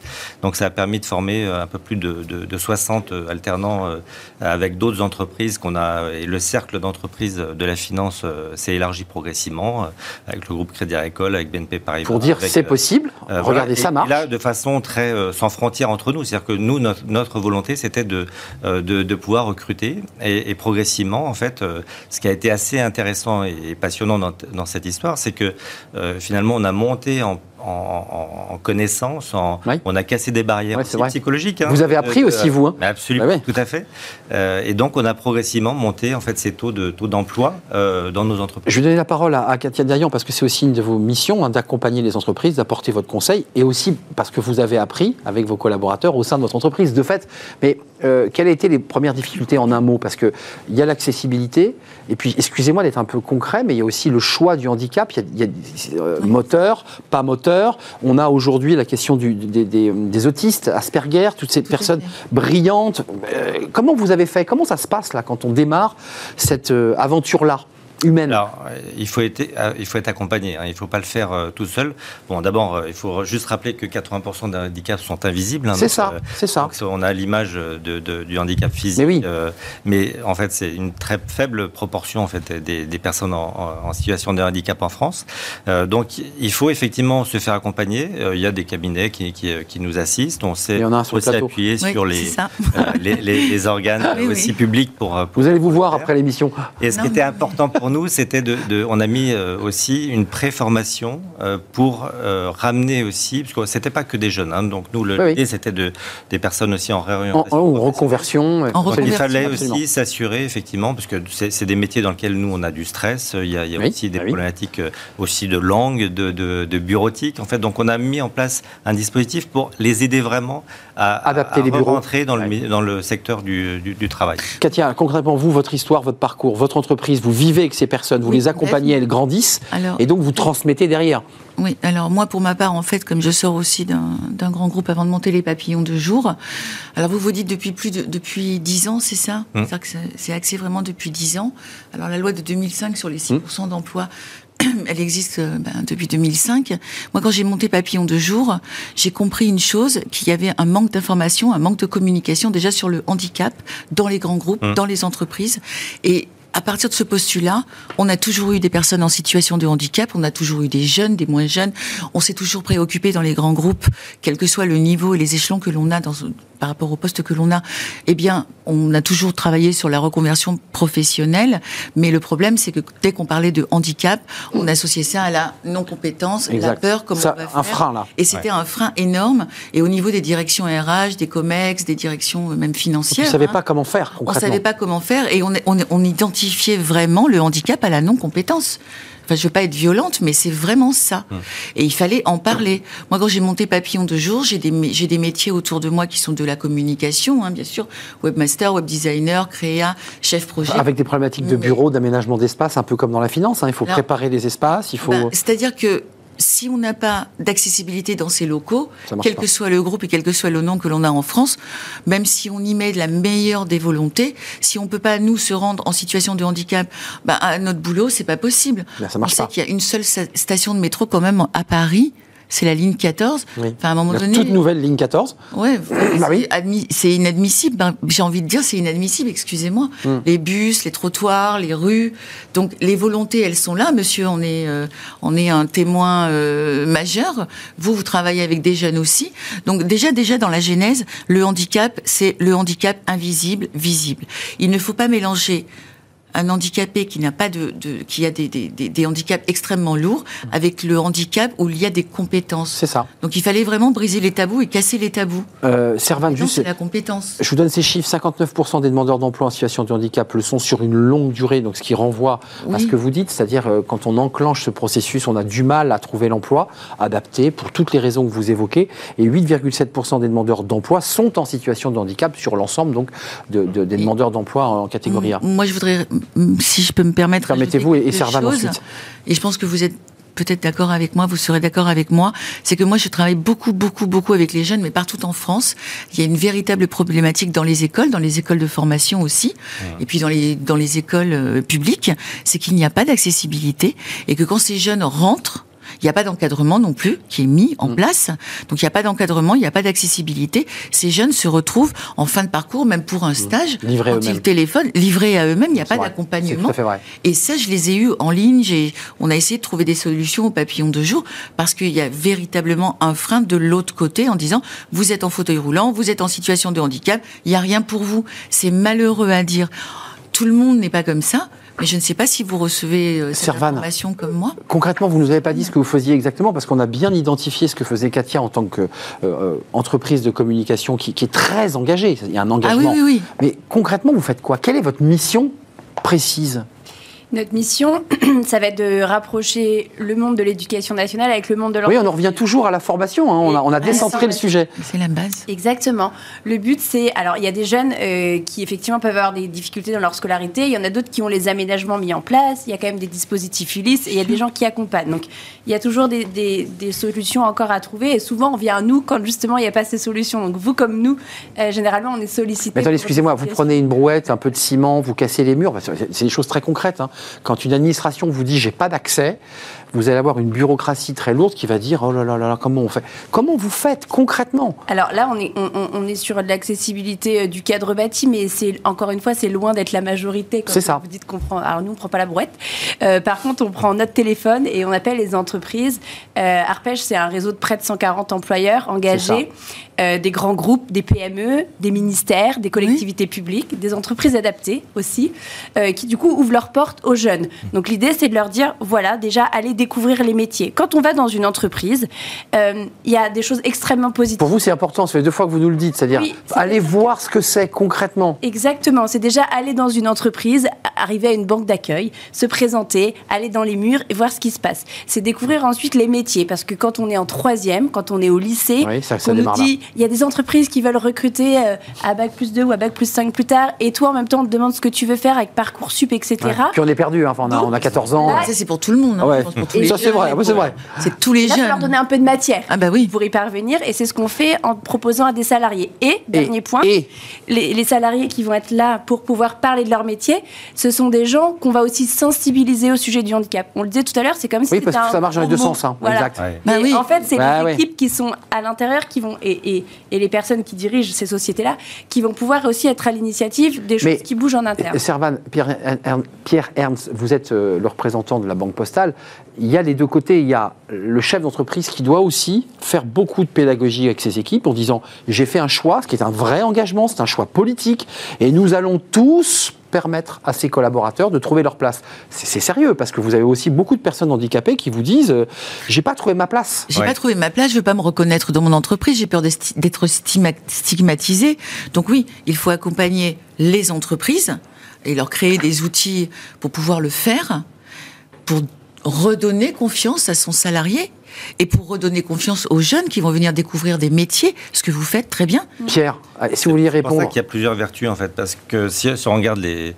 Speaker 6: Donc ça a permis de former euh, un peu plus de, de- de 60 alternants euh, avec d'autres entreprises qu'on a et le cercle d'entreprises de la finance euh, s'est élargi progressivement avec le groupe Crédit Agricole, avec BNP Paribas.
Speaker 1: Pour dire c'est possible, regardez,
Speaker 6: voilà.
Speaker 1: ça marche.
Speaker 6: Et là, de façon très sans frontières entre nous, c'est-à-dire que nous, notre, notre volonté, c'était de, de, de pouvoir recruter et, et progressivement, en fait, ce qui a été assez intéressant et, et passionnant dans, dans cette histoire, c'est que euh, finalement, on a monté en en, en- connaissance, en-
Speaker 1: Oui.
Speaker 6: on a cassé des barrières aussi psychologiques. hein.
Speaker 1: Vous avez appris
Speaker 6: Euh,
Speaker 1: aussi, vous, hein
Speaker 6: Absolument,
Speaker 1: Bah
Speaker 6: tout à fait. Euh, et donc, on a progressivement monté en fait ces taux de taux d'emploi euh, dans nos entreprises.
Speaker 1: Je vais donner la parole à, à Katia Darian parce que c'est aussi une de vos missions hein, d'accompagner les entreprises, d'apporter votre conseil et aussi parce que vous avez appris avec vos collaborateurs au sein de votre entreprise. De fait, mais euh, quelles étaient les premières difficultés en un mot? Parce qu'il y a l'accessibilité et puis, excusez-moi d'être un peu concret, mais il y a aussi le choix du handicap. Il y a, y a, euh, moteur, pas moteur. On a aujourd'hui la question du- des, des- des autistes, Asperger, toutes ces
Speaker 4: Tout
Speaker 1: personnes brillantes. Euh, comment vous avez fait? Comment ça se passe là quand on démarre cette euh, aventure-là? Humaine
Speaker 6: Alors, euh, il faut être, euh, il faut être accompagné. hein. Il ne faut pas le faire euh, tout seul. Bon, d'abord, euh, il faut juste rappeler que 80% des handicaps sont invisibles. hein.
Speaker 1: C'est
Speaker 6: Donc,
Speaker 1: ça,
Speaker 6: euh,
Speaker 1: c'est ça.
Speaker 6: donc, on a l'image de, de- du handicap physique.
Speaker 1: Mais oui.
Speaker 6: euh, mais en fait, c'est une très faible proportion en fait, des, des personnes en, situation de handicap en France. Euh, donc, il faut effectivement se faire accompagner. Euh, il y a des cabinets qui, qui, qui nous assistent. On s'est
Speaker 1: Il y en a un sur le
Speaker 6: aussi appuyé
Speaker 4: Oui,
Speaker 6: sur
Speaker 4: c'est
Speaker 6: les, euh, les, les- les organes <laughs>
Speaker 4: Oui, oui.
Speaker 6: aussi publics pour, pour
Speaker 1: Vous allez vous voir après l'émission.
Speaker 6: et ce qui
Speaker 4: Non,
Speaker 6: était
Speaker 4: mais-
Speaker 6: important pour pour nous, c'était de, de, On a mis euh, aussi une préformation euh, pour euh, ramener aussi, parce que c'était pas que des jeunes. Hein, donc nous, l'idée,
Speaker 1: oui.
Speaker 6: c'était de, des personnes aussi en
Speaker 1: En,
Speaker 6: réorientation.
Speaker 1: en- reconversion.
Speaker 4: En
Speaker 6: Donc, il fallait
Speaker 1: absolument.
Speaker 6: aussi s'assurer, effectivement, parce que c'est des métiers dans lesquels nous, on a du stress. Il y a, il y a
Speaker 1: Oui,
Speaker 6: aussi des
Speaker 1: ah oui.
Speaker 6: problématiques aussi de langue, de, de, de bureautique. En fait, donc on a mis en place un dispositif pour les aider vraiment à,
Speaker 1: Adapter
Speaker 6: à
Speaker 1: les bureaux.
Speaker 6: rentrer dans,
Speaker 1: Ouais.
Speaker 6: le, mi- dans le secteur du, du, du travail.
Speaker 1: Katia, concrètement, vous, votre histoire, votre parcours, votre entreprise, vous vivez avec ces personnes, vous
Speaker 4: Oui,
Speaker 1: les accompagnez, elles grandissent,
Speaker 4: Alors,
Speaker 1: et donc vous transmettez derrière.
Speaker 4: Oui, alors moi, pour ma part, en fait, comme je sors aussi d'un grand groupe avant de monter les papillons de jour, alors vous vous dites depuis plus de depuis dix ans, c'est ça?
Speaker 6: Mm.
Speaker 4: C'est-à-dire que c'est- axé vraiment depuis dix ans. Alors la loi de 2005 sur les 6% d'emploi, <clears throat> elle existe euh, ben, depuis 2005. Moi, quand j'ai monté Papillon de jour, j'ai compris une chose, qu'il y avait un manque d'information, un manque de communication déjà sur le handicap dans les grands groupes,
Speaker 6: Mm.
Speaker 4: dans les entreprises. Et à partir de ce postulat, on a toujours eu des personnes en situation de handicap, on a toujours eu des jeunes, des moins jeunes. On s'est toujours préoccupé dans les grands groupes, quel que soit le niveau et les échelons que l'on a dans, par rapport au poste que l'on a. Eh bien, on a toujours travaillé sur la reconversion professionnelle. Mais le problème, c'est que dès qu'on parlait de handicap, on associait ça à la non-compétence, la peur, comment
Speaker 1: Ça,
Speaker 4: on va
Speaker 1: un
Speaker 4: faire.
Speaker 1: frein, là.
Speaker 4: Et c'était un frein énorme. Et au niveau des directions RH, des COMEX, des directions euh, même financières.
Speaker 1: ne savez
Speaker 4: hein,
Speaker 1: pas comment faire,
Speaker 4: on
Speaker 1: concrètement.
Speaker 4: savait pas comment faire et on, on, on identifiait vraiment le handicap à la non-compétence. Enfin, je veux pas être violente, mais c'est vraiment ça. Et il fallait en parler. Moi, quand j'ai monté Papillon de jour, j'ai des, mé- j'ai des métiers autour de moi qui sont de la communication, hein, bien sûr. Webmaster, web designer, créa, chef projet.
Speaker 1: Avec des problématiques de
Speaker 4: Mais-
Speaker 1: bureau, d'aménagement d'espace, un peu comme dans la finance. hein. Il faut
Speaker 4: Alors-
Speaker 1: préparer les espaces, il faut.
Speaker 4: Ben, C'est-à-dire que si on n'a pas d'accessibilité dans ces locaux, quel
Speaker 1: pas.
Speaker 4: que soit le groupe et quel que soit le nom que l'on a en France, même si on y met de la meilleure des volontés, si on peut pas nous se rendre en situation de handicap ben, à notre boulot, c'est pas possible.
Speaker 1: Ça
Speaker 4: on sait qu'il y a une seule sta- station de métro quand même à Paris. C'est la ligne 14.
Speaker 1: Oui.
Speaker 4: Enfin, à un moment
Speaker 1: La
Speaker 4: donné,
Speaker 1: toute nouvelle ligne 14.
Speaker 4: Ouais, <coughs>
Speaker 1: Bah oui.
Speaker 4: c'est inadmissible. Ben, J'ai envie de dire, c'est inadmissible. Excusez-moi.
Speaker 1: Hmm.
Speaker 4: Les bus, les trottoirs, les rues. Donc les volontés, elles sont là, monsieur. On est, euh, on est un témoin euh, majeur. Vous, vous travaillez avec des jeunes aussi. Donc déjà, déjà dans la genèse, le handicap, c'est le handicap invisible, visible. Il ne faut pas mélanger un handicapé qui n'a pas de, de- qui a des, des, handicaps extrêmement lourds avec le handicap où il y a des compétences.
Speaker 1: C'est ça.
Speaker 4: Donc il fallait vraiment briser les tabous et casser les tabous.
Speaker 1: Euh, juste.
Speaker 4: c'est la compétence.
Speaker 1: Je vous donne ces chiffres 59% des demandeurs d'emploi en situation de handicap le sont sur une longue durée, donc ce qui renvoie à ce que vous dites, c'est-à-dire euh, quand on enclenche ce processus, on a du mal à trouver l'emploi adapté pour toutes les raisons que vous évoquez, et 8,7% des demandeurs d'emploi sont en situation de handicap sur l'ensemble donc de, de- des demandeurs d'emploi en catégorie A.
Speaker 4: Moi, je voudrais, si je peux me permettre,
Speaker 1: Permettez-vous, et- Servan ensuite.
Speaker 4: Et je pense que vous êtes peut-être d'accord avec moi, vous serez d'accord avec moi, c'est que moi je travaille beaucoup, beaucoup, beaucoup avec les jeunes, mais partout en France, il y a une véritable problématique dans les écoles, dans les écoles de formation aussi, et puis dans les, dans les écoles euh, publiques, c'est qu'il n'y a pas d'accessibilité, et que quand ces jeunes rentrent, il n'y a pas d'encadrement non plus qui est mis en
Speaker 1: Mm.
Speaker 4: place. Donc il n'y a pas d'encadrement, il n'y a pas d'accessibilité. Ces jeunes se retrouvent en fin de parcours, même pour un stage,
Speaker 1: Mm. Livrés à
Speaker 4: quand ils téléphonent, livrés à eux-mêmes, il n'y a pas d'accompagnement. Et ça, je les ai eus en ligne. On a essayé de trouver des solutions au papillon de jour parce qu'il y a véritablement un frein de l'autre côté en disant vous êtes en fauteuil roulant, vous êtes en situation de handicap, il n'y a rien pour vous. C'est malheureux à dire. Tout le monde n'est pas comme ça. Mais je ne sais pas si vous recevez euh, cette information comme moi.
Speaker 1: Concrètement, vous nous avez pas dit ce que vous faisiez exactement, parce qu'on a bien identifié ce que faisait Katia en tant qu'entreprise de communication qui, qui est très engagée. Il y a un
Speaker 4: Ah oui,
Speaker 1: engagement.
Speaker 4: oui, oui.
Speaker 1: Mais concrètement, vous faites quoi? Quelle est votre mission précise?
Speaker 5: Notre mission, <clears throat> ça va être de rapprocher le monde de l'éducation nationale avec le monde de
Speaker 1: Oui,
Speaker 5: l'enseignement.
Speaker 1: on en revient toujours à la formation. hein. On a, on a décentré le sujet.
Speaker 4: C'est la base.
Speaker 5: Exactement. Le but, c'est. Alors, il y a des jeunes euh, qui, effectivement, peuvent avoir des difficultés dans leur scolarité. Il y en a d'autres qui ont les aménagements mis en place. Il y a quand même des dispositifs Ulysse et il y a des gens qui accompagnent. Donc, il y a toujours des, des- des solutions encore à trouver. Et souvent, on vient à nous quand, justement, il n'y a pas ces solutions. Donc, vous, comme nous, euh, généralement, on est sollicité.
Speaker 1: Mais attendez, excusez-moi, vous prenez une brouette, un peu de ciment, vous cassez les murs. C'est c'est des choses très concrètes. hein. Quand une administration vous dit j'ai pas d'accès, vous allez avoir une bureaucratie très lourde qui va dire oh là là là là, comment on fait? Comment vous faites concrètement?
Speaker 5: Alors là, on est, on, on- est sur l'accessibilité euh, du cadre bâti, mais c'est encore une fois, c'est loin d'être la majorité.
Speaker 1: C'est ça.
Speaker 5: Vous dites qu'on prend. Alors nous, on prend pas la brouette. Euh, par contre, on prend notre téléphone et on appelle les entreprises. Euh, Arpège, c'est un réseau de près de 140 employeurs engagés, euh, des grands groupes, des PME, des ministères, des collectivités publiques, des entreprises adaptées aussi, qui du coup ouvrent leurs portes aux jeunes. Donc l'idée, c'est de leur dire, voilà, déjà, allez découvrir les métiers. Quand on va dans une entreprise, euh, il y a des choses extrêmement positives.
Speaker 1: Pour vous, c'est important, ça fait deux fois que vous nous le dites, c'est-à-dire
Speaker 5: Oui,
Speaker 1: allez voir ce que c'est concrètement.
Speaker 5: Exactement, c'est déjà aller dans une entreprise, arriver à une banque d'accueil, se présenter, aller dans les murs et voir ce qui se passe. C'est découvrir ensuite les métiers, parce que quand on est en troisième, quand on est au lycée,
Speaker 1: Oui, ça- ça
Speaker 5: on nous dit il y a des entreprises qui veulent recruter euh, à bac plus 2 ou à bac plus 5 plus tard, et toi en même temps on te demande ce que tu veux faire avec Parcoursup, etc.
Speaker 1: Ouais. Puis on est perdu, hein. enfin, on, a, on a 14 ans.
Speaker 5: Là,
Speaker 4: Ça, c'est pour tout le monde. hein,
Speaker 1: Ouais.
Speaker 4: je pense, pour tous les
Speaker 1: Ça, c'est
Speaker 4: jeunes
Speaker 1: vrai, c'est vrai.
Speaker 4: C'est tous les
Speaker 5: Là, faut leur
Speaker 4: jeunes.
Speaker 5: donner un peu de matière.
Speaker 4: Ah bah oui.
Speaker 5: Pour y parvenir, et c'est ce qu'on fait en proposant à des salariés. Et, dernier point,
Speaker 1: et
Speaker 5: les, les salariés qui vont être là pour pouvoir parler de leur métier, ce sont des gens qu'on va aussi sensibiliser au sujet du handicap. On le disait tout à l'heure, c'est comme si
Speaker 1: Oui, parce que ça marche dans les deux sens, hein.
Speaker 5: Voilà.
Speaker 1: Exact.
Speaker 6: Ouais.
Speaker 4: Bah
Speaker 5: Mais
Speaker 4: oui.
Speaker 5: En fait, c'est
Speaker 1: Bah
Speaker 5: les
Speaker 1: ouais.
Speaker 5: équipes qui sont à l'intérieur qui vont et, et, et les personnes qui dirigent ces sociétés-là qui vont pouvoir aussi être à l'initiative des choses
Speaker 1: Mais-
Speaker 5: qui bougent en interne.
Speaker 1: Servan, Pierre Ernst, vous êtes euh, le représentant de la Banque Postale. Il y a les deux côtés. Il y a le chef d'entreprise qui doit aussi faire beaucoup de pédagogie avec ses équipes en disant j'ai fait un choix, ce qui est un vrai engagement, c'est un choix politique, et nous allons tous permettre à ses collaborateurs de trouver leur place. C'est c'est sérieux parce que vous avez aussi beaucoup de personnes handicapées qui vous disent euh, j'ai pas trouvé ma place.
Speaker 4: J'ai
Speaker 6: Ouais.
Speaker 4: pas trouvé ma place, je veux pas me reconnaître dans mon entreprise, j'ai peur d'être stigma- stigmatisée. Donc oui, il faut accompagner les entreprises et leur créer des outils pour pouvoir le faire, pour redonner confiance à son salarié et pour redonner confiance aux jeunes qui vont venir découvrir des métiers, ce que vous faites très bien.
Speaker 1: Pierre, euh, si vous vouliez
Speaker 6: C'est pour ça
Speaker 1: répondre.
Speaker 6: qu'il y a plusieurs vertus en fait, parce que si, on regarde les,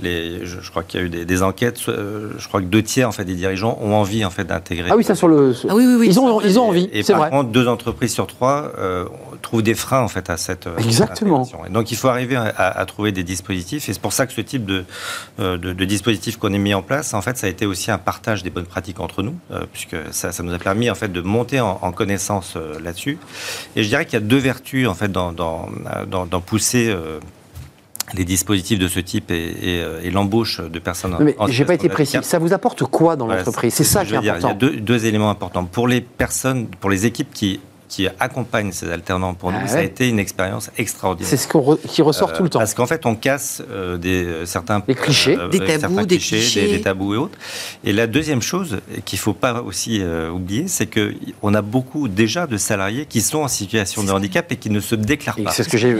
Speaker 6: les je, je crois qu'il y a eu des, des enquêtes, euh, je crois que deux tiers en fait des dirigeants ont envie en fait d'intégrer.
Speaker 1: Ah oui, ça sur le.
Speaker 4: Ah oui, oui, oui.
Speaker 1: Ils ont, ils ont envie,
Speaker 6: Et
Speaker 1: c'est
Speaker 6: par
Speaker 1: vrai.
Speaker 6: contre, deux entreprises sur trois euh, trouvent des freins en fait à cette euh,
Speaker 1: Exactement.
Speaker 6: Et donc il faut arriver à, à trouver des dispositifs. Et c'est pour ça que ce type de, de, de dispositif qu'on a mis en place, en fait, ça a été aussi un partage des bonnes pratiques entre nous, euh, puisque ça, ça nous a permis en fait de monter en, en connaissance euh, là-dessus. Et je dirais qu'il y a deux vertus en fait dans, dans, dans, dans pousser. euh, les dispositifs de ce type et, et, euh, et l'embauche de personnes
Speaker 1: Non, mais j'ai pas été précis. Ça vous apporte quoi dans l'entreprise? C'est
Speaker 6: ce
Speaker 1: ça
Speaker 6: que
Speaker 1: qui
Speaker 6: je
Speaker 1: est
Speaker 6: veux dire.
Speaker 1: important.
Speaker 6: Il y a deux, deux éléments importants. Pour les personnes, pour les équipes qui, qui accompagnent ces alternants pour nous,
Speaker 1: Ah
Speaker 6: ça a été une expérience extraordinaire.
Speaker 1: C'est ce qu'on re- qui ressort
Speaker 6: Euh,
Speaker 1: tout le temps.
Speaker 6: Parce qu'en fait, on casse euh, des, euh, certains
Speaker 1: Des clichés.
Speaker 4: Des tabous,
Speaker 6: certains
Speaker 4: des
Speaker 6: clichés,
Speaker 4: clichés.
Speaker 6: Des, des tabous et autres. Et la deuxième chose qu'il faut pas aussi euh, oublier, c'est que on a beaucoup déjà de salariés qui sont en situation de handicap et qui ne se déclarent
Speaker 1: Et
Speaker 6: pas.
Speaker 1: C'est ce que j'ai.
Speaker 6: Et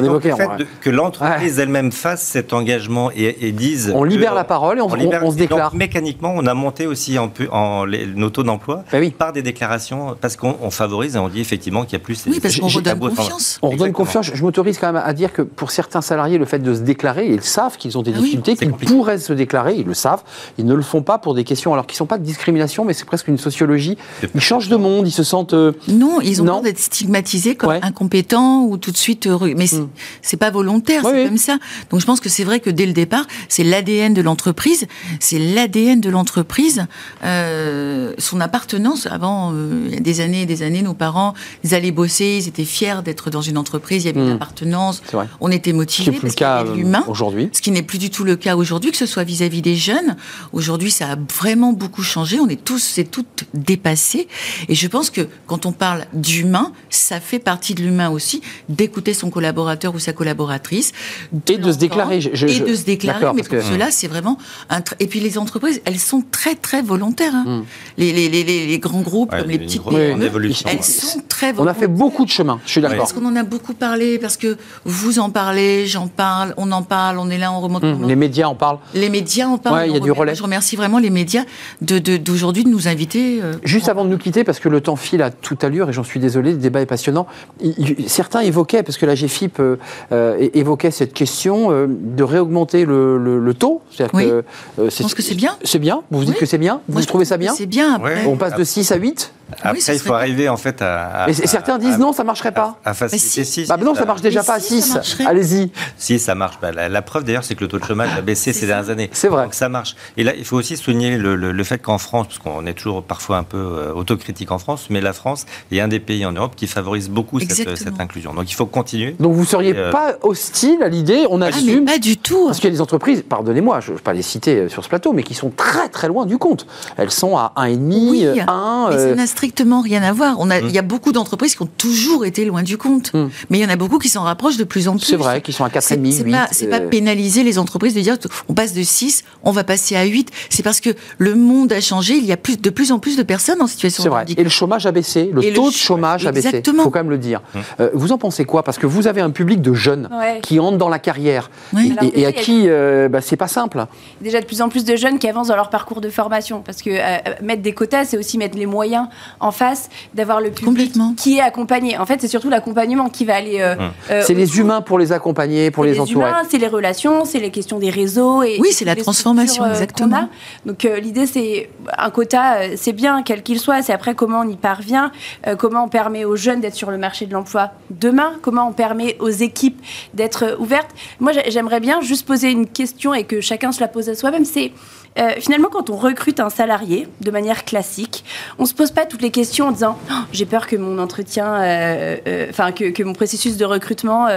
Speaker 1: On
Speaker 6: donc,
Speaker 1: évoquait.
Speaker 6: le fait de- que l'entreprise elle-même fasse cet engagement et, et dise.
Speaker 1: On
Speaker 6: que-
Speaker 1: libère la parole et on- on-
Speaker 6: libère-
Speaker 1: on se
Speaker 6: et donc,
Speaker 1: déclare.
Speaker 6: mécaniquement, on a monté aussi en, pu- en les- nos taux d'emploi
Speaker 1: Bah oui.
Speaker 6: par des déclarations, parce qu'on on favorise et on effectivement qu'il y a plus.
Speaker 4: Oui, parce qu'on redonne confiance.
Speaker 1: On redonne
Speaker 6: Exactement.
Speaker 1: confiance. Je m'autorise quand même à dire que pour certains salariés, le fait de se déclarer, ils savent qu'ils ont des
Speaker 4: Ah oui,
Speaker 1: difficultés, qu'ils pourraient se déclarer, ils le savent. Ils ne le font pas pour des questions, alors qui ne sont pas de discrimination, mais c'est presque une sociologie. Ils changent de monde, ils se sentent. euh,
Speaker 4: Non, ils ont
Speaker 1: Non.
Speaker 4: peur d'être stigmatisés comme
Speaker 1: Ouais.
Speaker 4: incompétents ou tout de suite heureux. Mais c'est-
Speaker 1: Mm.
Speaker 4: c'est pas volontaire,
Speaker 1: Oui,
Speaker 4: c'est comme ça. Donc je pense que c'est vrai que dès le départ, c'est l'ADN de l'entreprise, c'est l'ADN de l'entreprise, euh, son appartenance. Avant, euh, il y a des années et des années, nos parents, ils allaient bosser, ils étaient fiers d'être dans une entreprise, il y avait une appartenance,
Speaker 1: C'est vrai.
Speaker 4: on était
Speaker 1: Ce qui
Speaker 4: motivés
Speaker 1: n'est plus le
Speaker 4: parce qu'il y
Speaker 1: cas
Speaker 4: avait de l'humain.
Speaker 1: aujourd'hui.
Speaker 4: Ce qui n'est plus du tout le cas aujourd'hui, que ce soit vis-à-vis des jeunes. Aujourd'hui, ça a vraiment beaucoup changé. On est tous, c'est tout dépassé. Et je pense que quand on parle d'humain, ça fait partie de l'humain aussi, d'écouter son collaborateur ou sa collaboratrice.
Speaker 1: Et de se déclarer, je- je-
Speaker 4: et de se déclarer.
Speaker 1: d'accord,
Speaker 4: Mais
Speaker 1: parce
Speaker 4: pour
Speaker 1: que-
Speaker 4: cela, c'est vraiment un. tr- Et puis les entreprises, elles sont très, très volontaires. hein.
Speaker 1: Mm.
Speaker 4: Les, les, les, les- les grands groupes,
Speaker 6: Ouais,
Speaker 4: comme les
Speaker 6: une
Speaker 4: petites PME,
Speaker 6: évolution,
Speaker 4: elles sont très
Speaker 1: On a fait beaucoup de chemin, je suis d'accord.
Speaker 4: Parce qu'on en a beaucoup parlé, parce que vous en parlez, j'en parle, on en parle, on est là, on remonte. on remonte.
Speaker 1: les médias en parlent.
Speaker 4: Les médias en parlent.
Speaker 1: Ouais, il y a du relais.
Speaker 4: Je remercie vraiment les médias de- de- d'aujourd'hui de, nous inviter. euh,
Speaker 1: Juste
Speaker 4: pour-
Speaker 1: avant de nous quitter, parce que le temps file à toute allure et j'en suis désolé, le débat est passionnant. Il- il- certains évoquaient, parce que la GFIP euh, euh, évoquait cette question euh, de réaugmenter le, le- le taux. C'est-à-dire
Speaker 4: Oui.
Speaker 1: que, euh,
Speaker 4: Je pense que c'est bien.
Speaker 1: C'est bien? Vous vous dites
Speaker 4: Oui.
Speaker 1: que c'est bien? Vous
Speaker 4: Moi,
Speaker 1: trouvez
Speaker 4: trouve
Speaker 1: ça bien?
Speaker 4: C'est bien. Après,
Speaker 6: Ouais.
Speaker 1: On passe de 6 à 8
Speaker 6: Après,
Speaker 4: ce
Speaker 6: il faut arriver en fait à. à-
Speaker 1: Et certains
Speaker 6: à-
Speaker 1: disent
Speaker 6: à-
Speaker 1: non, ça marcherait pas.
Speaker 6: À faciliter
Speaker 4: Mais si.
Speaker 6: 6.
Speaker 1: Bah non, ça marche déjà
Speaker 4: Mais
Speaker 1: pas à
Speaker 4: si, ça
Speaker 1: 6.
Speaker 4: marcherait.
Speaker 1: Allez-y.
Speaker 6: Si, ça marche. Bah, la, la preuve d'ailleurs, c'est que le taux de chômage a baissé ces dernières années.
Speaker 1: C'est vrai.
Speaker 6: Donc ça marche. Et là, il faut aussi souligner le, le- le fait qu'en France, parce qu'on est toujours parfois un peu euh, autocritique en France, mais la France est un des pays en Europe qui favorise beaucoup cette, inclusion. Donc il faut continuer.
Speaker 1: Donc vous seriez
Speaker 6: euh,
Speaker 1: pas hostile à l'idée, on
Speaker 4: Ah, mais
Speaker 1: assume.
Speaker 4: pas du tout.
Speaker 1: Parce qu'il y a des entreprises, pardonnez-moi, je ne vais pas les citer euh, sur ce plateau, mais qui sont très très loin du compte. Elles sont à 1,5,
Speaker 4: Oui,
Speaker 1: 1. Euh,
Speaker 4: strictement rien à voir. On a, il y a beaucoup d'entreprises qui ont toujours été loin du compte,
Speaker 1: Mm.
Speaker 4: mais il y en a beaucoup qui s'en rapprochent de plus en plus.
Speaker 1: C'est vrai qu'ils sont à 4,5,
Speaker 4: C'est c'est
Speaker 1: 8.
Speaker 4: pas, c'est pas
Speaker 1: euh,
Speaker 4: pénaliser les entreprises de dire on passe de 6, on va passer à 8. C'est parce que le monde a changé. Il y a plus, de plus en plus de personnes en situation
Speaker 1: C'est
Speaker 4: de
Speaker 1: vrai.
Speaker 4: handicap.
Speaker 1: Et le chômage a baissé, le
Speaker 4: Et le
Speaker 1: taux de
Speaker 4: ch-
Speaker 1: chômage a baissé. Il
Speaker 4: Exactement.
Speaker 1: faut quand même le dire. Euh, vous en pensez quoi? Parce que vous avez un public de jeunes
Speaker 5: Ouais.
Speaker 1: qui entrent dans la carrière
Speaker 4: Oui.
Speaker 1: et- et,
Speaker 5: Alors
Speaker 1: et à
Speaker 5: déjà, il y a-
Speaker 1: qui euh, bah, c'est pas simple.
Speaker 5: déjà de plus en plus de jeunes qui avancent dans leur parcours de formation. Parce que euh, mettre des quotas, c'est aussi mettre les moyens en face d'avoir le public
Speaker 4: Complètement.
Speaker 5: qui est accompagné. En fait, c'est surtout l'accompagnement qui va aller. euh, euh,
Speaker 1: C'est les humains pour les accompagner, pour les,
Speaker 5: les
Speaker 1: entourer.
Speaker 5: humains, c'est les relations, c'est les questions des réseaux. Et
Speaker 4: Oui, c'est la transformation,
Speaker 5: euh,
Speaker 4: exactement.
Speaker 5: Donc euh, l'idée, c'est un quota, c'est bien, quel qu'il soit. C'est après comment on y parvient, euh, comment on permet aux jeunes d'être sur le marché de l'emploi demain, comment on permet aux équipes d'être ouvertes. Moi, j'ai- j'aimerais bien juste poser une question et que chacun se la pose à soi-même. C'est euh, finalement quand on recrute un salarié de manière classique, on se pose pas toutes les questions en disant Oh, j'ai peur que mon entretien, euh, euh, enfin que, que mon processus de recrutement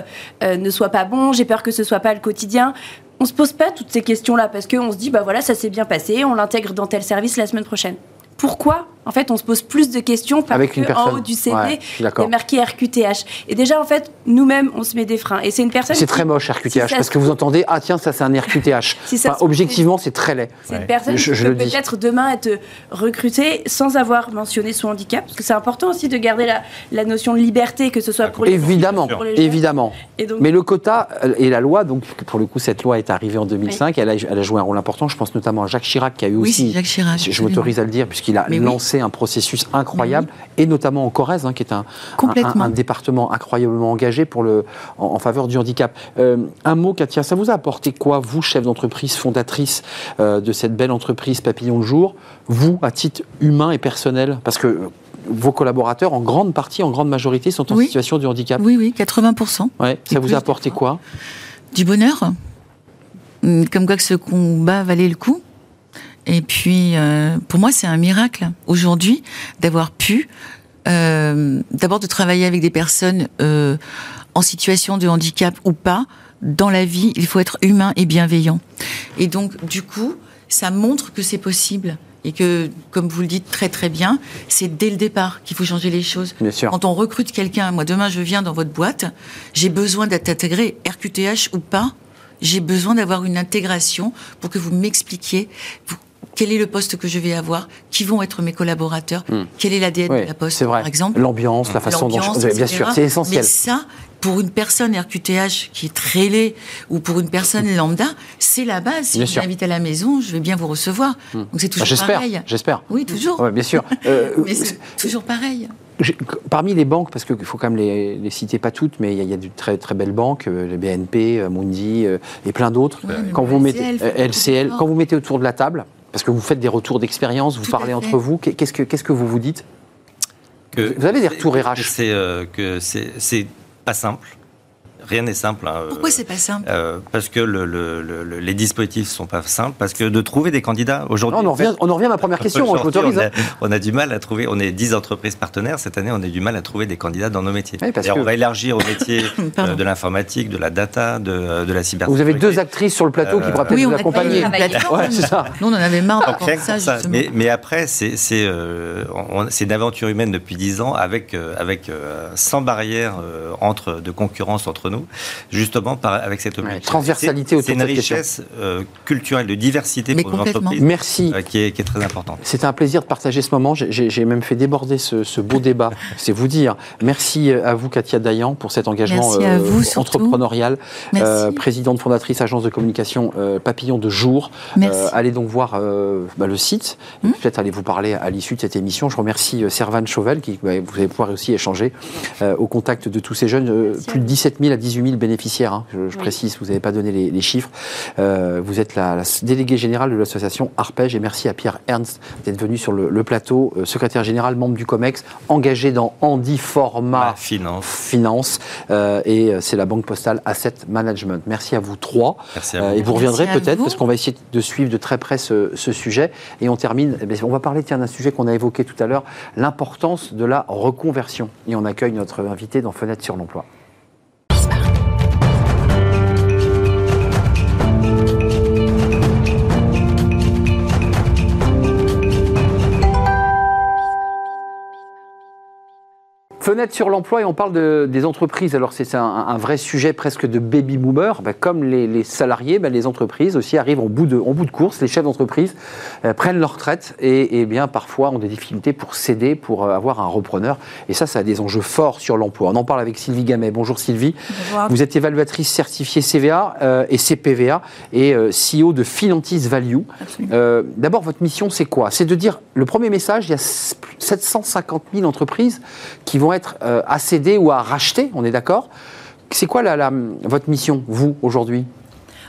Speaker 5: ne soit pas bon, j'ai peur que ce soit pas le quotidien. On se pose pas toutes ces questions-là parce qu'on se dit bah voilà ça s'est bien passé, on l'intègre dans tel service la semaine prochaine. Pourquoi En fait, on se pose plus de questions parce
Speaker 1: Avec une
Speaker 5: que
Speaker 1: personne.
Speaker 5: en haut du CV,
Speaker 1: Ouais,
Speaker 5: a marqué RQTH. Et déjà, en fait, nous-mêmes, on se met des freins. Et c'est une personne.
Speaker 1: C'est
Speaker 5: qui-
Speaker 1: très moche RQTH
Speaker 5: si
Speaker 1: parce
Speaker 5: se
Speaker 1: que vous entendez ah tiens ça c'est un RQTH. <laughs>
Speaker 5: Si
Speaker 1: Enfin,
Speaker 5: se-
Speaker 1: objectivement c'est très laid.
Speaker 5: C'est
Speaker 6: Ouais.
Speaker 5: une personne
Speaker 1: Je-
Speaker 5: qui
Speaker 1: je
Speaker 5: peut
Speaker 1: le dis.
Speaker 5: peut-être demain être recrutée sans avoir mentionné son handicap, parce que c'est important aussi de garder la, la notion de liberté, que ce soit pour les
Speaker 1: Évidemment,
Speaker 5: pour les
Speaker 1: évidemment.
Speaker 5: Et donc,
Speaker 1: Mais le quota euh, et la loi, donc pour le coup cette loi est arrivée en 2005, elle, a, elle a joué un rôle important. Je pense notamment à Jacques Chirac qui a eu
Speaker 4: Oui,
Speaker 1: aussi
Speaker 4: Jacques Chirac.
Speaker 1: Je m'autorise à le dire, puisqu'il a
Speaker 4: Mais oui.
Speaker 1: Lancé un processus incroyable, et notamment en Corrèze, hein, qui est un, un,
Speaker 4: Complètement.
Speaker 1: un département incroyablement engagé pour le, en, en faveur du handicap. Euh, un mot, Katia, ça vous a apporté quoi, vous, chef d'entreprise, fondatrice euh, de cette belle entreprise Papillon de Jour, vous, à titre humain et personnel Parce que euh, vos collaborateurs, en grande partie, en grande majorité, sont en
Speaker 4: Oui.
Speaker 1: situation de handicap.
Speaker 4: Oui, oui, 80%.
Speaker 1: Ouais, ça vous a apporté quoi?
Speaker 4: Du bonheur? Hum, Comme quoi que ce combat valait le coup. Et puis, euh, pour moi, c'est un miracle aujourd'hui d'avoir pu, euh, d'abord de travailler avec des personnes euh, en situation de handicap ou pas. Dans la vie, il faut être humain et bienveillant. Et donc, du coup, ça montre que c'est possible. Et que, comme vous le dites très très bien, c'est dès le départ qu'il faut changer les choses.
Speaker 1: Bien sûr.
Speaker 4: Quand on recrute quelqu'un, moi demain je viens dans votre boîte, j'ai besoin d'être intégré, RQTH ou pas, j'ai besoin d'avoir une intégration pour que vous m'expliquiez quel est le poste que je vais avoir, qui vont être mes collaborateurs, quel est l'ADN
Speaker 1: Oui,
Speaker 4: de la poste,
Speaker 1: c'est vrai.
Speaker 4: par exemple.
Speaker 1: L'ambiance, la façon dont...
Speaker 4: L'ambiance,
Speaker 1: Bien sûr, c'est essentiel.
Speaker 4: Mais ça, pour une personne RQTH qui est très laid ou pour une personne lambda, c'est la base. Si
Speaker 1: Bien
Speaker 4: je vous invite à la maison, je vais bien vous recevoir. Donc c'est toujours
Speaker 1: J'espère,
Speaker 4: pareil.
Speaker 1: j'espère.
Speaker 4: Oui, toujours.
Speaker 1: Ouais, bien sûr. <laughs> Euh,
Speaker 4: Mais c'est toujours pareil.
Speaker 1: Parmi les banques, parce qu'il faut quand même les, les citer pas toutes, mais il y a, il y a de très très belles banques, euh, les BNP, euh, Mundi et plein d'autres.
Speaker 4: Oui,
Speaker 1: quand vous
Speaker 4: LCL,
Speaker 1: quand vous mettez autour de la table, parce que vous faites des retours d'expérience, vous
Speaker 4: Tout
Speaker 1: parlez entre vous, qu'est- qu'est-ce que qu'est-ce que vous vous dites?
Speaker 6: Que-
Speaker 1: Vous avez des retours RH.
Speaker 6: C'est euh, que c'est c'est pas simple. Rien n'est simple. hein.
Speaker 4: Pourquoi c'est pas simple?
Speaker 6: Euh, parce que le- le- le- le- les dispositifs sont pas simples, parce que de trouver des candidats aujourd'hui.
Speaker 1: On en revient, on en revient à ma première <laughs> question,
Speaker 6: le
Speaker 1: je m'autorise.
Speaker 6: on,
Speaker 1: hein.
Speaker 6: a, on a du mal à trouver, on est 10 entreprises partenaires, cette année on a du mal à trouver des candidats dans nos métiers.
Speaker 1: Oui, parce
Speaker 6: Et
Speaker 1: que-
Speaker 6: on va élargir aux métiers <laughs> euh, de l'informatique, de la data, de, de la
Speaker 1: Vous
Speaker 6: cybersécurité.
Speaker 1: avez deux actrices sur le plateau qui
Speaker 6: Euh,
Speaker 1: pourraient peut-être
Speaker 4: Oui,
Speaker 1: vous
Speaker 4: créé
Speaker 1: accompagner. Ouais, ça.
Speaker 4: Nous, on en avait marre ça.
Speaker 6: Mais, mais après, c'est euh, une aventure humaine depuis 10 ans avec, euh, avec euh, sans barrière euh, entre, de concurrence entre nous, justement par, avec cette
Speaker 1: Ouais,
Speaker 6: objectif.
Speaker 1: transversalité
Speaker 6: C'est-
Speaker 1: autour
Speaker 6: C'est une
Speaker 1: de cette question.
Speaker 6: richesse euh, culturelle, de diversité
Speaker 4: Mais
Speaker 6: pour une entreprise
Speaker 1: Merci.
Speaker 6: euh, qui, est, qui est très importante.
Speaker 1: C'était un plaisir de partager ce moment. J'ai- même fait déborder ce, ce beau <laughs> débat. C'est vous dire. Merci à vous, Katia Dayan, pour cet engagement
Speaker 4: Merci à vous,
Speaker 1: entrepreneurial.
Speaker 4: Merci.
Speaker 1: Euh, présidente fondatrice agence de communication euh, Papillon de Jour.
Speaker 4: Merci.
Speaker 1: Euh, allez donc voir euh, bah, le site.
Speaker 4: Hmm.
Speaker 1: Peut-être allez vous parler à l'issue de cette émission. Je remercie euh, Servane Chauvel, qui bah, vous allez pouvoir aussi échanger euh, au contact de tous ces jeunes. Euh, plus de
Speaker 5: vous.
Speaker 1: 17 000 à 18 000 bénéficiaires. hein. Je, je
Speaker 5: Oui.
Speaker 1: précise, vous n'avez pas donné les, les chiffres. Euh, vous êtes la, la déléguée générale de l'association Arpège et merci à Pierre Ernst d'être venu sur le, le plateau, euh, secrétaire général, membre du COMEX, engagé dans Andy Format
Speaker 6: finance.
Speaker 1: Finance euh, et c'est la Banque Postale Asset Management. Merci à vous trois.
Speaker 6: Merci à
Speaker 1: Euh,
Speaker 6: vous.
Speaker 1: et vous reviendrez peut-être parce qu'on va essayer de suivre de très près ce, ce sujet. Et on termine, eh bien, on va parler tiens, d'un sujet qu'on a évoqué tout à l'heure, l'importance de la reconversion. Et on accueille notre invité dans Fenêtre sur l'emploi. Fenêtre sur l'emploi et on parle de, des entreprises. Alors c'est un, un, vrai sujet presque de baby boomer. Ben, comme les, les salariés, ben, les entreprises aussi arrivent en bout de, en bout de course. Les chefs d'entreprise euh, prennent leur retraite et, et, bien parfois ont des difficultés pour céder, pour euh, avoir un repreneur. Et ça, ça a des enjeux forts sur l'emploi. On en parle avec Sylvie Gamet. Bonjour Sylvie.
Speaker 7: Bonjour.
Speaker 1: Vous êtes évaluatrice certifiée CVA euh, et CPVA et euh, CEO de Finantis Value. D'abord, votre mission, c'est quoi? C'est de dire, le premier message, il y a 750 000 entreprises qui vont être euh, à céder ou à racheter, on est d'accord C'est quoi votre mission, vous, aujourd'hui?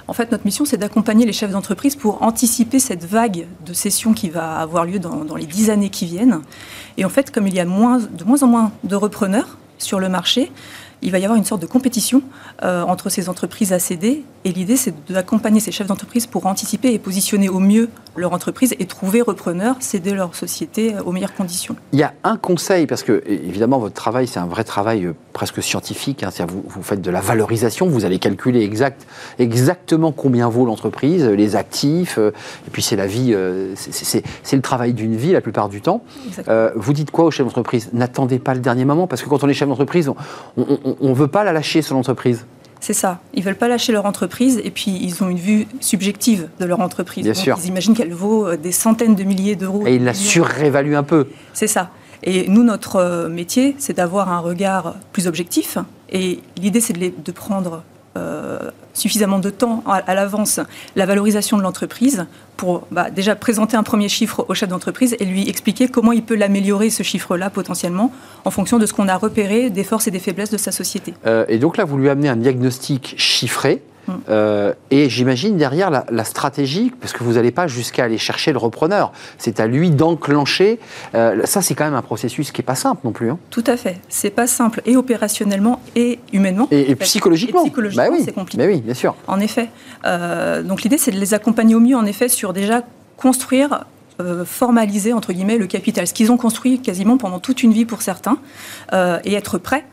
Speaker 7: En fait, notre mission, c'est d'accompagner les chefs d'entreprise pour anticiper cette vague de cession qui va avoir lieu dans, les dix années qui viennent. Et en fait, comme il y a de moins en moins de repreneurs sur le marché, il va y avoir une sorte de compétition euh, entre ces entreprises à céder. Et l'idée, c'est d'accompagner ces chefs d'entreprise pour anticiper et positionner au mieux leur entreprise et trouver repreneurs, céder leur société euh, aux meilleures conditions.
Speaker 1: Il y a un conseil, parce que évidemment, votre travail, c'est un vrai travail euh, presque scientifique. Hein, vous, vous, faites de la valorisation, vous allez calculer exact, exactement combien vaut l'entreprise, les actifs, euh, et puis c'est la vie, euh, c'est le travail d'une vie la plupart du temps. Euh, vous dites quoi aux chefs d'entreprise? N'attendez pas le dernier moment, parce que quand on est chef d'entreprise, on ne veut pas la lâcher, son entreprise.
Speaker 7: C'est ça. Ils veulent pas lâcher leur entreprise et puis ils ont une vue subjective de leur entreprise.
Speaker 1: Bien
Speaker 7: Donc,
Speaker 1: sûr.
Speaker 7: Ils imaginent qu'elle vaut des centaines de milliers d'euros.
Speaker 1: Et ils la surrévaluent un peu.
Speaker 7: C'est ça. Et nous, notre métier, c'est d'avoir un regard plus objectif. Et l'idée, c'est de, prendre euh, suffisamment de temps à, à l'avance la valorisation de l'entreprise pour bah, déjà présenter un premier chiffre au chef d'entreprise et lui expliquer comment il peut l'améliorer, ce chiffre-là, potentiellement, en fonction de ce qu'on a repéré des forces et des faiblesses de sa société.
Speaker 1: Euh, et donc là, vous lui amenez un diagnostic chiffré. Euh, et j'imagine derrière la, la, stratégie, parce que vous n'allez pas jusqu'à aller chercher le repreneur, c'est à lui d'enclencher. Euh, ça, c'est quand même un processus qui n'est pas simple non plus. Hein.
Speaker 7: Tout à fait. C'est pas simple, et opérationnellement, et humainement.
Speaker 1: Et, et psychologiquement.
Speaker 7: Et psychologiquement,
Speaker 1: bah oui.
Speaker 7: c'est compliqué.
Speaker 1: Bah oui, bien sûr.
Speaker 7: En effet. Euh, donc l'idée, c'est de les accompagner au mieux, en effet, sur déjà construire formaliser entre guillemets le capital, ce qu'ils ont construit quasiment pendant toute une vie pour certains, et être prêts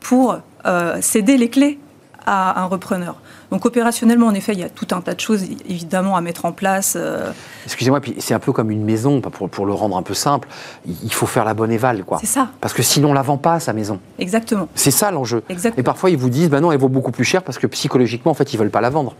Speaker 7: pour céder les clés à un repreneur. Donc opérationnellement, en effet, il y a tout un tas de choses évidemment à mettre en place. Euh...
Speaker 1: Excusez-moi, puis c'est un peu comme une maison, pour, pour, le rendre un peu simple, il faut faire la bonne éval, quoi.
Speaker 7: C'est ça.
Speaker 1: Parce que sinon, on la vend pas sa maison.
Speaker 7: Exactement.
Speaker 1: C'est ça l'enjeu. Et parfois, ils vous disent, bah non, elle vaut beaucoup plus cher parce que psychologiquement, en fait, ils veulent pas la vendre.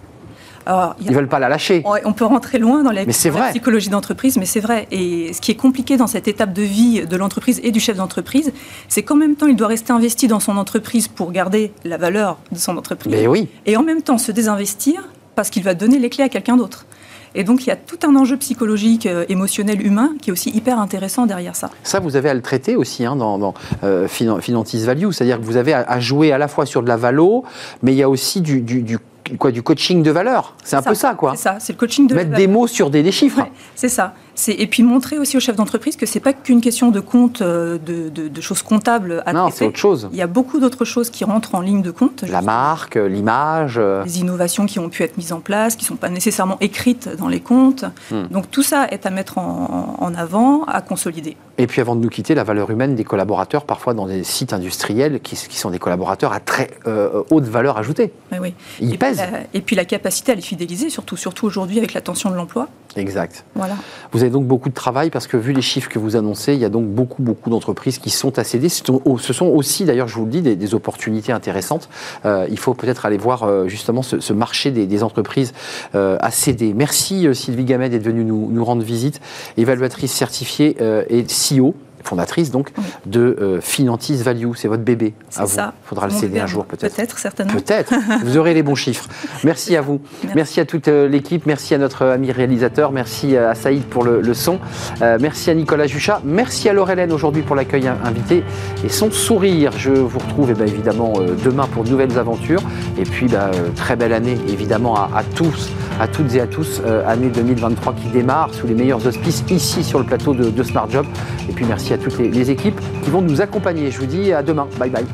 Speaker 7: Alors,
Speaker 1: Ils ne veulent pas la lâcher.
Speaker 7: On peut rentrer loin dans la,
Speaker 1: mais
Speaker 7: la psychologie d'entreprise, mais c'est vrai. Et ce qui est compliqué dans cette étape de vie de l'entreprise et du chef d'entreprise, c'est qu'en même temps, il doit rester investi dans son entreprise pour garder la valeur de son entreprise.
Speaker 1: Mais oui.
Speaker 7: Et en même temps, se désinvestir parce qu'il va donner les clés à quelqu'un d'autre. Et donc, il y a tout un enjeu psychologique, euh, émotionnel, humain, qui est aussi hyper intéressant derrière ça.
Speaker 1: Ça, vous avez à le traiter aussi hein, dans, dans euh, Finantis Value, c'est-à-dire que vous avez à, à, jouer à la fois sur de la valo, mais il y a aussi du, du, du quoi, du coaching de valeur. C'est un
Speaker 7: ça,
Speaker 1: peu ça, quoi.
Speaker 7: C'est ça, c'est le coaching de
Speaker 1: Mettre des mots sur des, des chiffres.
Speaker 7: Ouais, c'est ça. Et puis montrer aussi aux chefs d'entreprise que c'est pas qu'une question de compte, euh, de, de, de, choses comptables à
Speaker 1: Non, c'est autre chose.
Speaker 7: Il y a beaucoup d'autres choses qui rentrent en ligne de compte.
Speaker 1: La marque, l'image. euh,
Speaker 7: Les innovations qui ont pu être mises en place, qui ne sont pas nécessairement écrites dans les comptes.
Speaker 1: Hmm.
Speaker 7: Donc tout ça est à mettre en, en, avant, à consolider.
Speaker 1: Et puis avant de nous quitter, la valeur humaine des collaborateurs, parfois dans des sites industriels qui, qui sont des collaborateurs à très euh, haute valeur ajoutée.
Speaker 7: Oui, oui.
Speaker 1: Ils
Speaker 7: et
Speaker 1: pèsent.
Speaker 7: La, et puis la capacité à les fidéliser, surtout, surtout aujourd'hui avec la tension de l'emploi.
Speaker 1: Exact.
Speaker 7: Voilà.
Speaker 1: Vous avez donc beaucoup de travail parce que vu les chiffres que vous annoncez, il y a donc beaucoup, beaucoup d'entreprises qui sont à céder. Ce sont aussi, d'ailleurs, je vous le dis, des, des opportunités intéressantes. Euh, il faut peut-être aller voir euh, justement ce, ce marché des, des entreprises euh, à céder. Merci Sylvie Gamet d'être venue nous, nous, rendre visite, évaluatrice certifiée euh, et CEO fondatrice donc oui. de euh, Finantis Value, c'est votre bébé à vous.
Speaker 7: Ça.
Speaker 1: Il faudra le céder un jour peut-être.
Speaker 7: Peut-être, certainement.
Speaker 1: Peut-être. <laughs> vous aurez les bons chiffres. Merci à vous. Merci, merci à toute euh, l'équipe. Merci à notre ami réalisateur. Merci à Saïd pour le, le son. Euh, merci à Nicolas Juchat. Merci à Laurelène aujourd'hui pour l'accueil invité et son sourire. Je vous retrouve eh bien, évidemment euh, demain pour de nouvelles aventures. Et puis bah, très belle année évidemment à, à, tous, à toutes et à tous. euh, année 2023 qui démarre sous les meilleurs auspices ici sur le plateau de, de Smart Job. Et puis à toutes les équipes qui vont nous accompagner. Je vous dis à demain. Bye bye.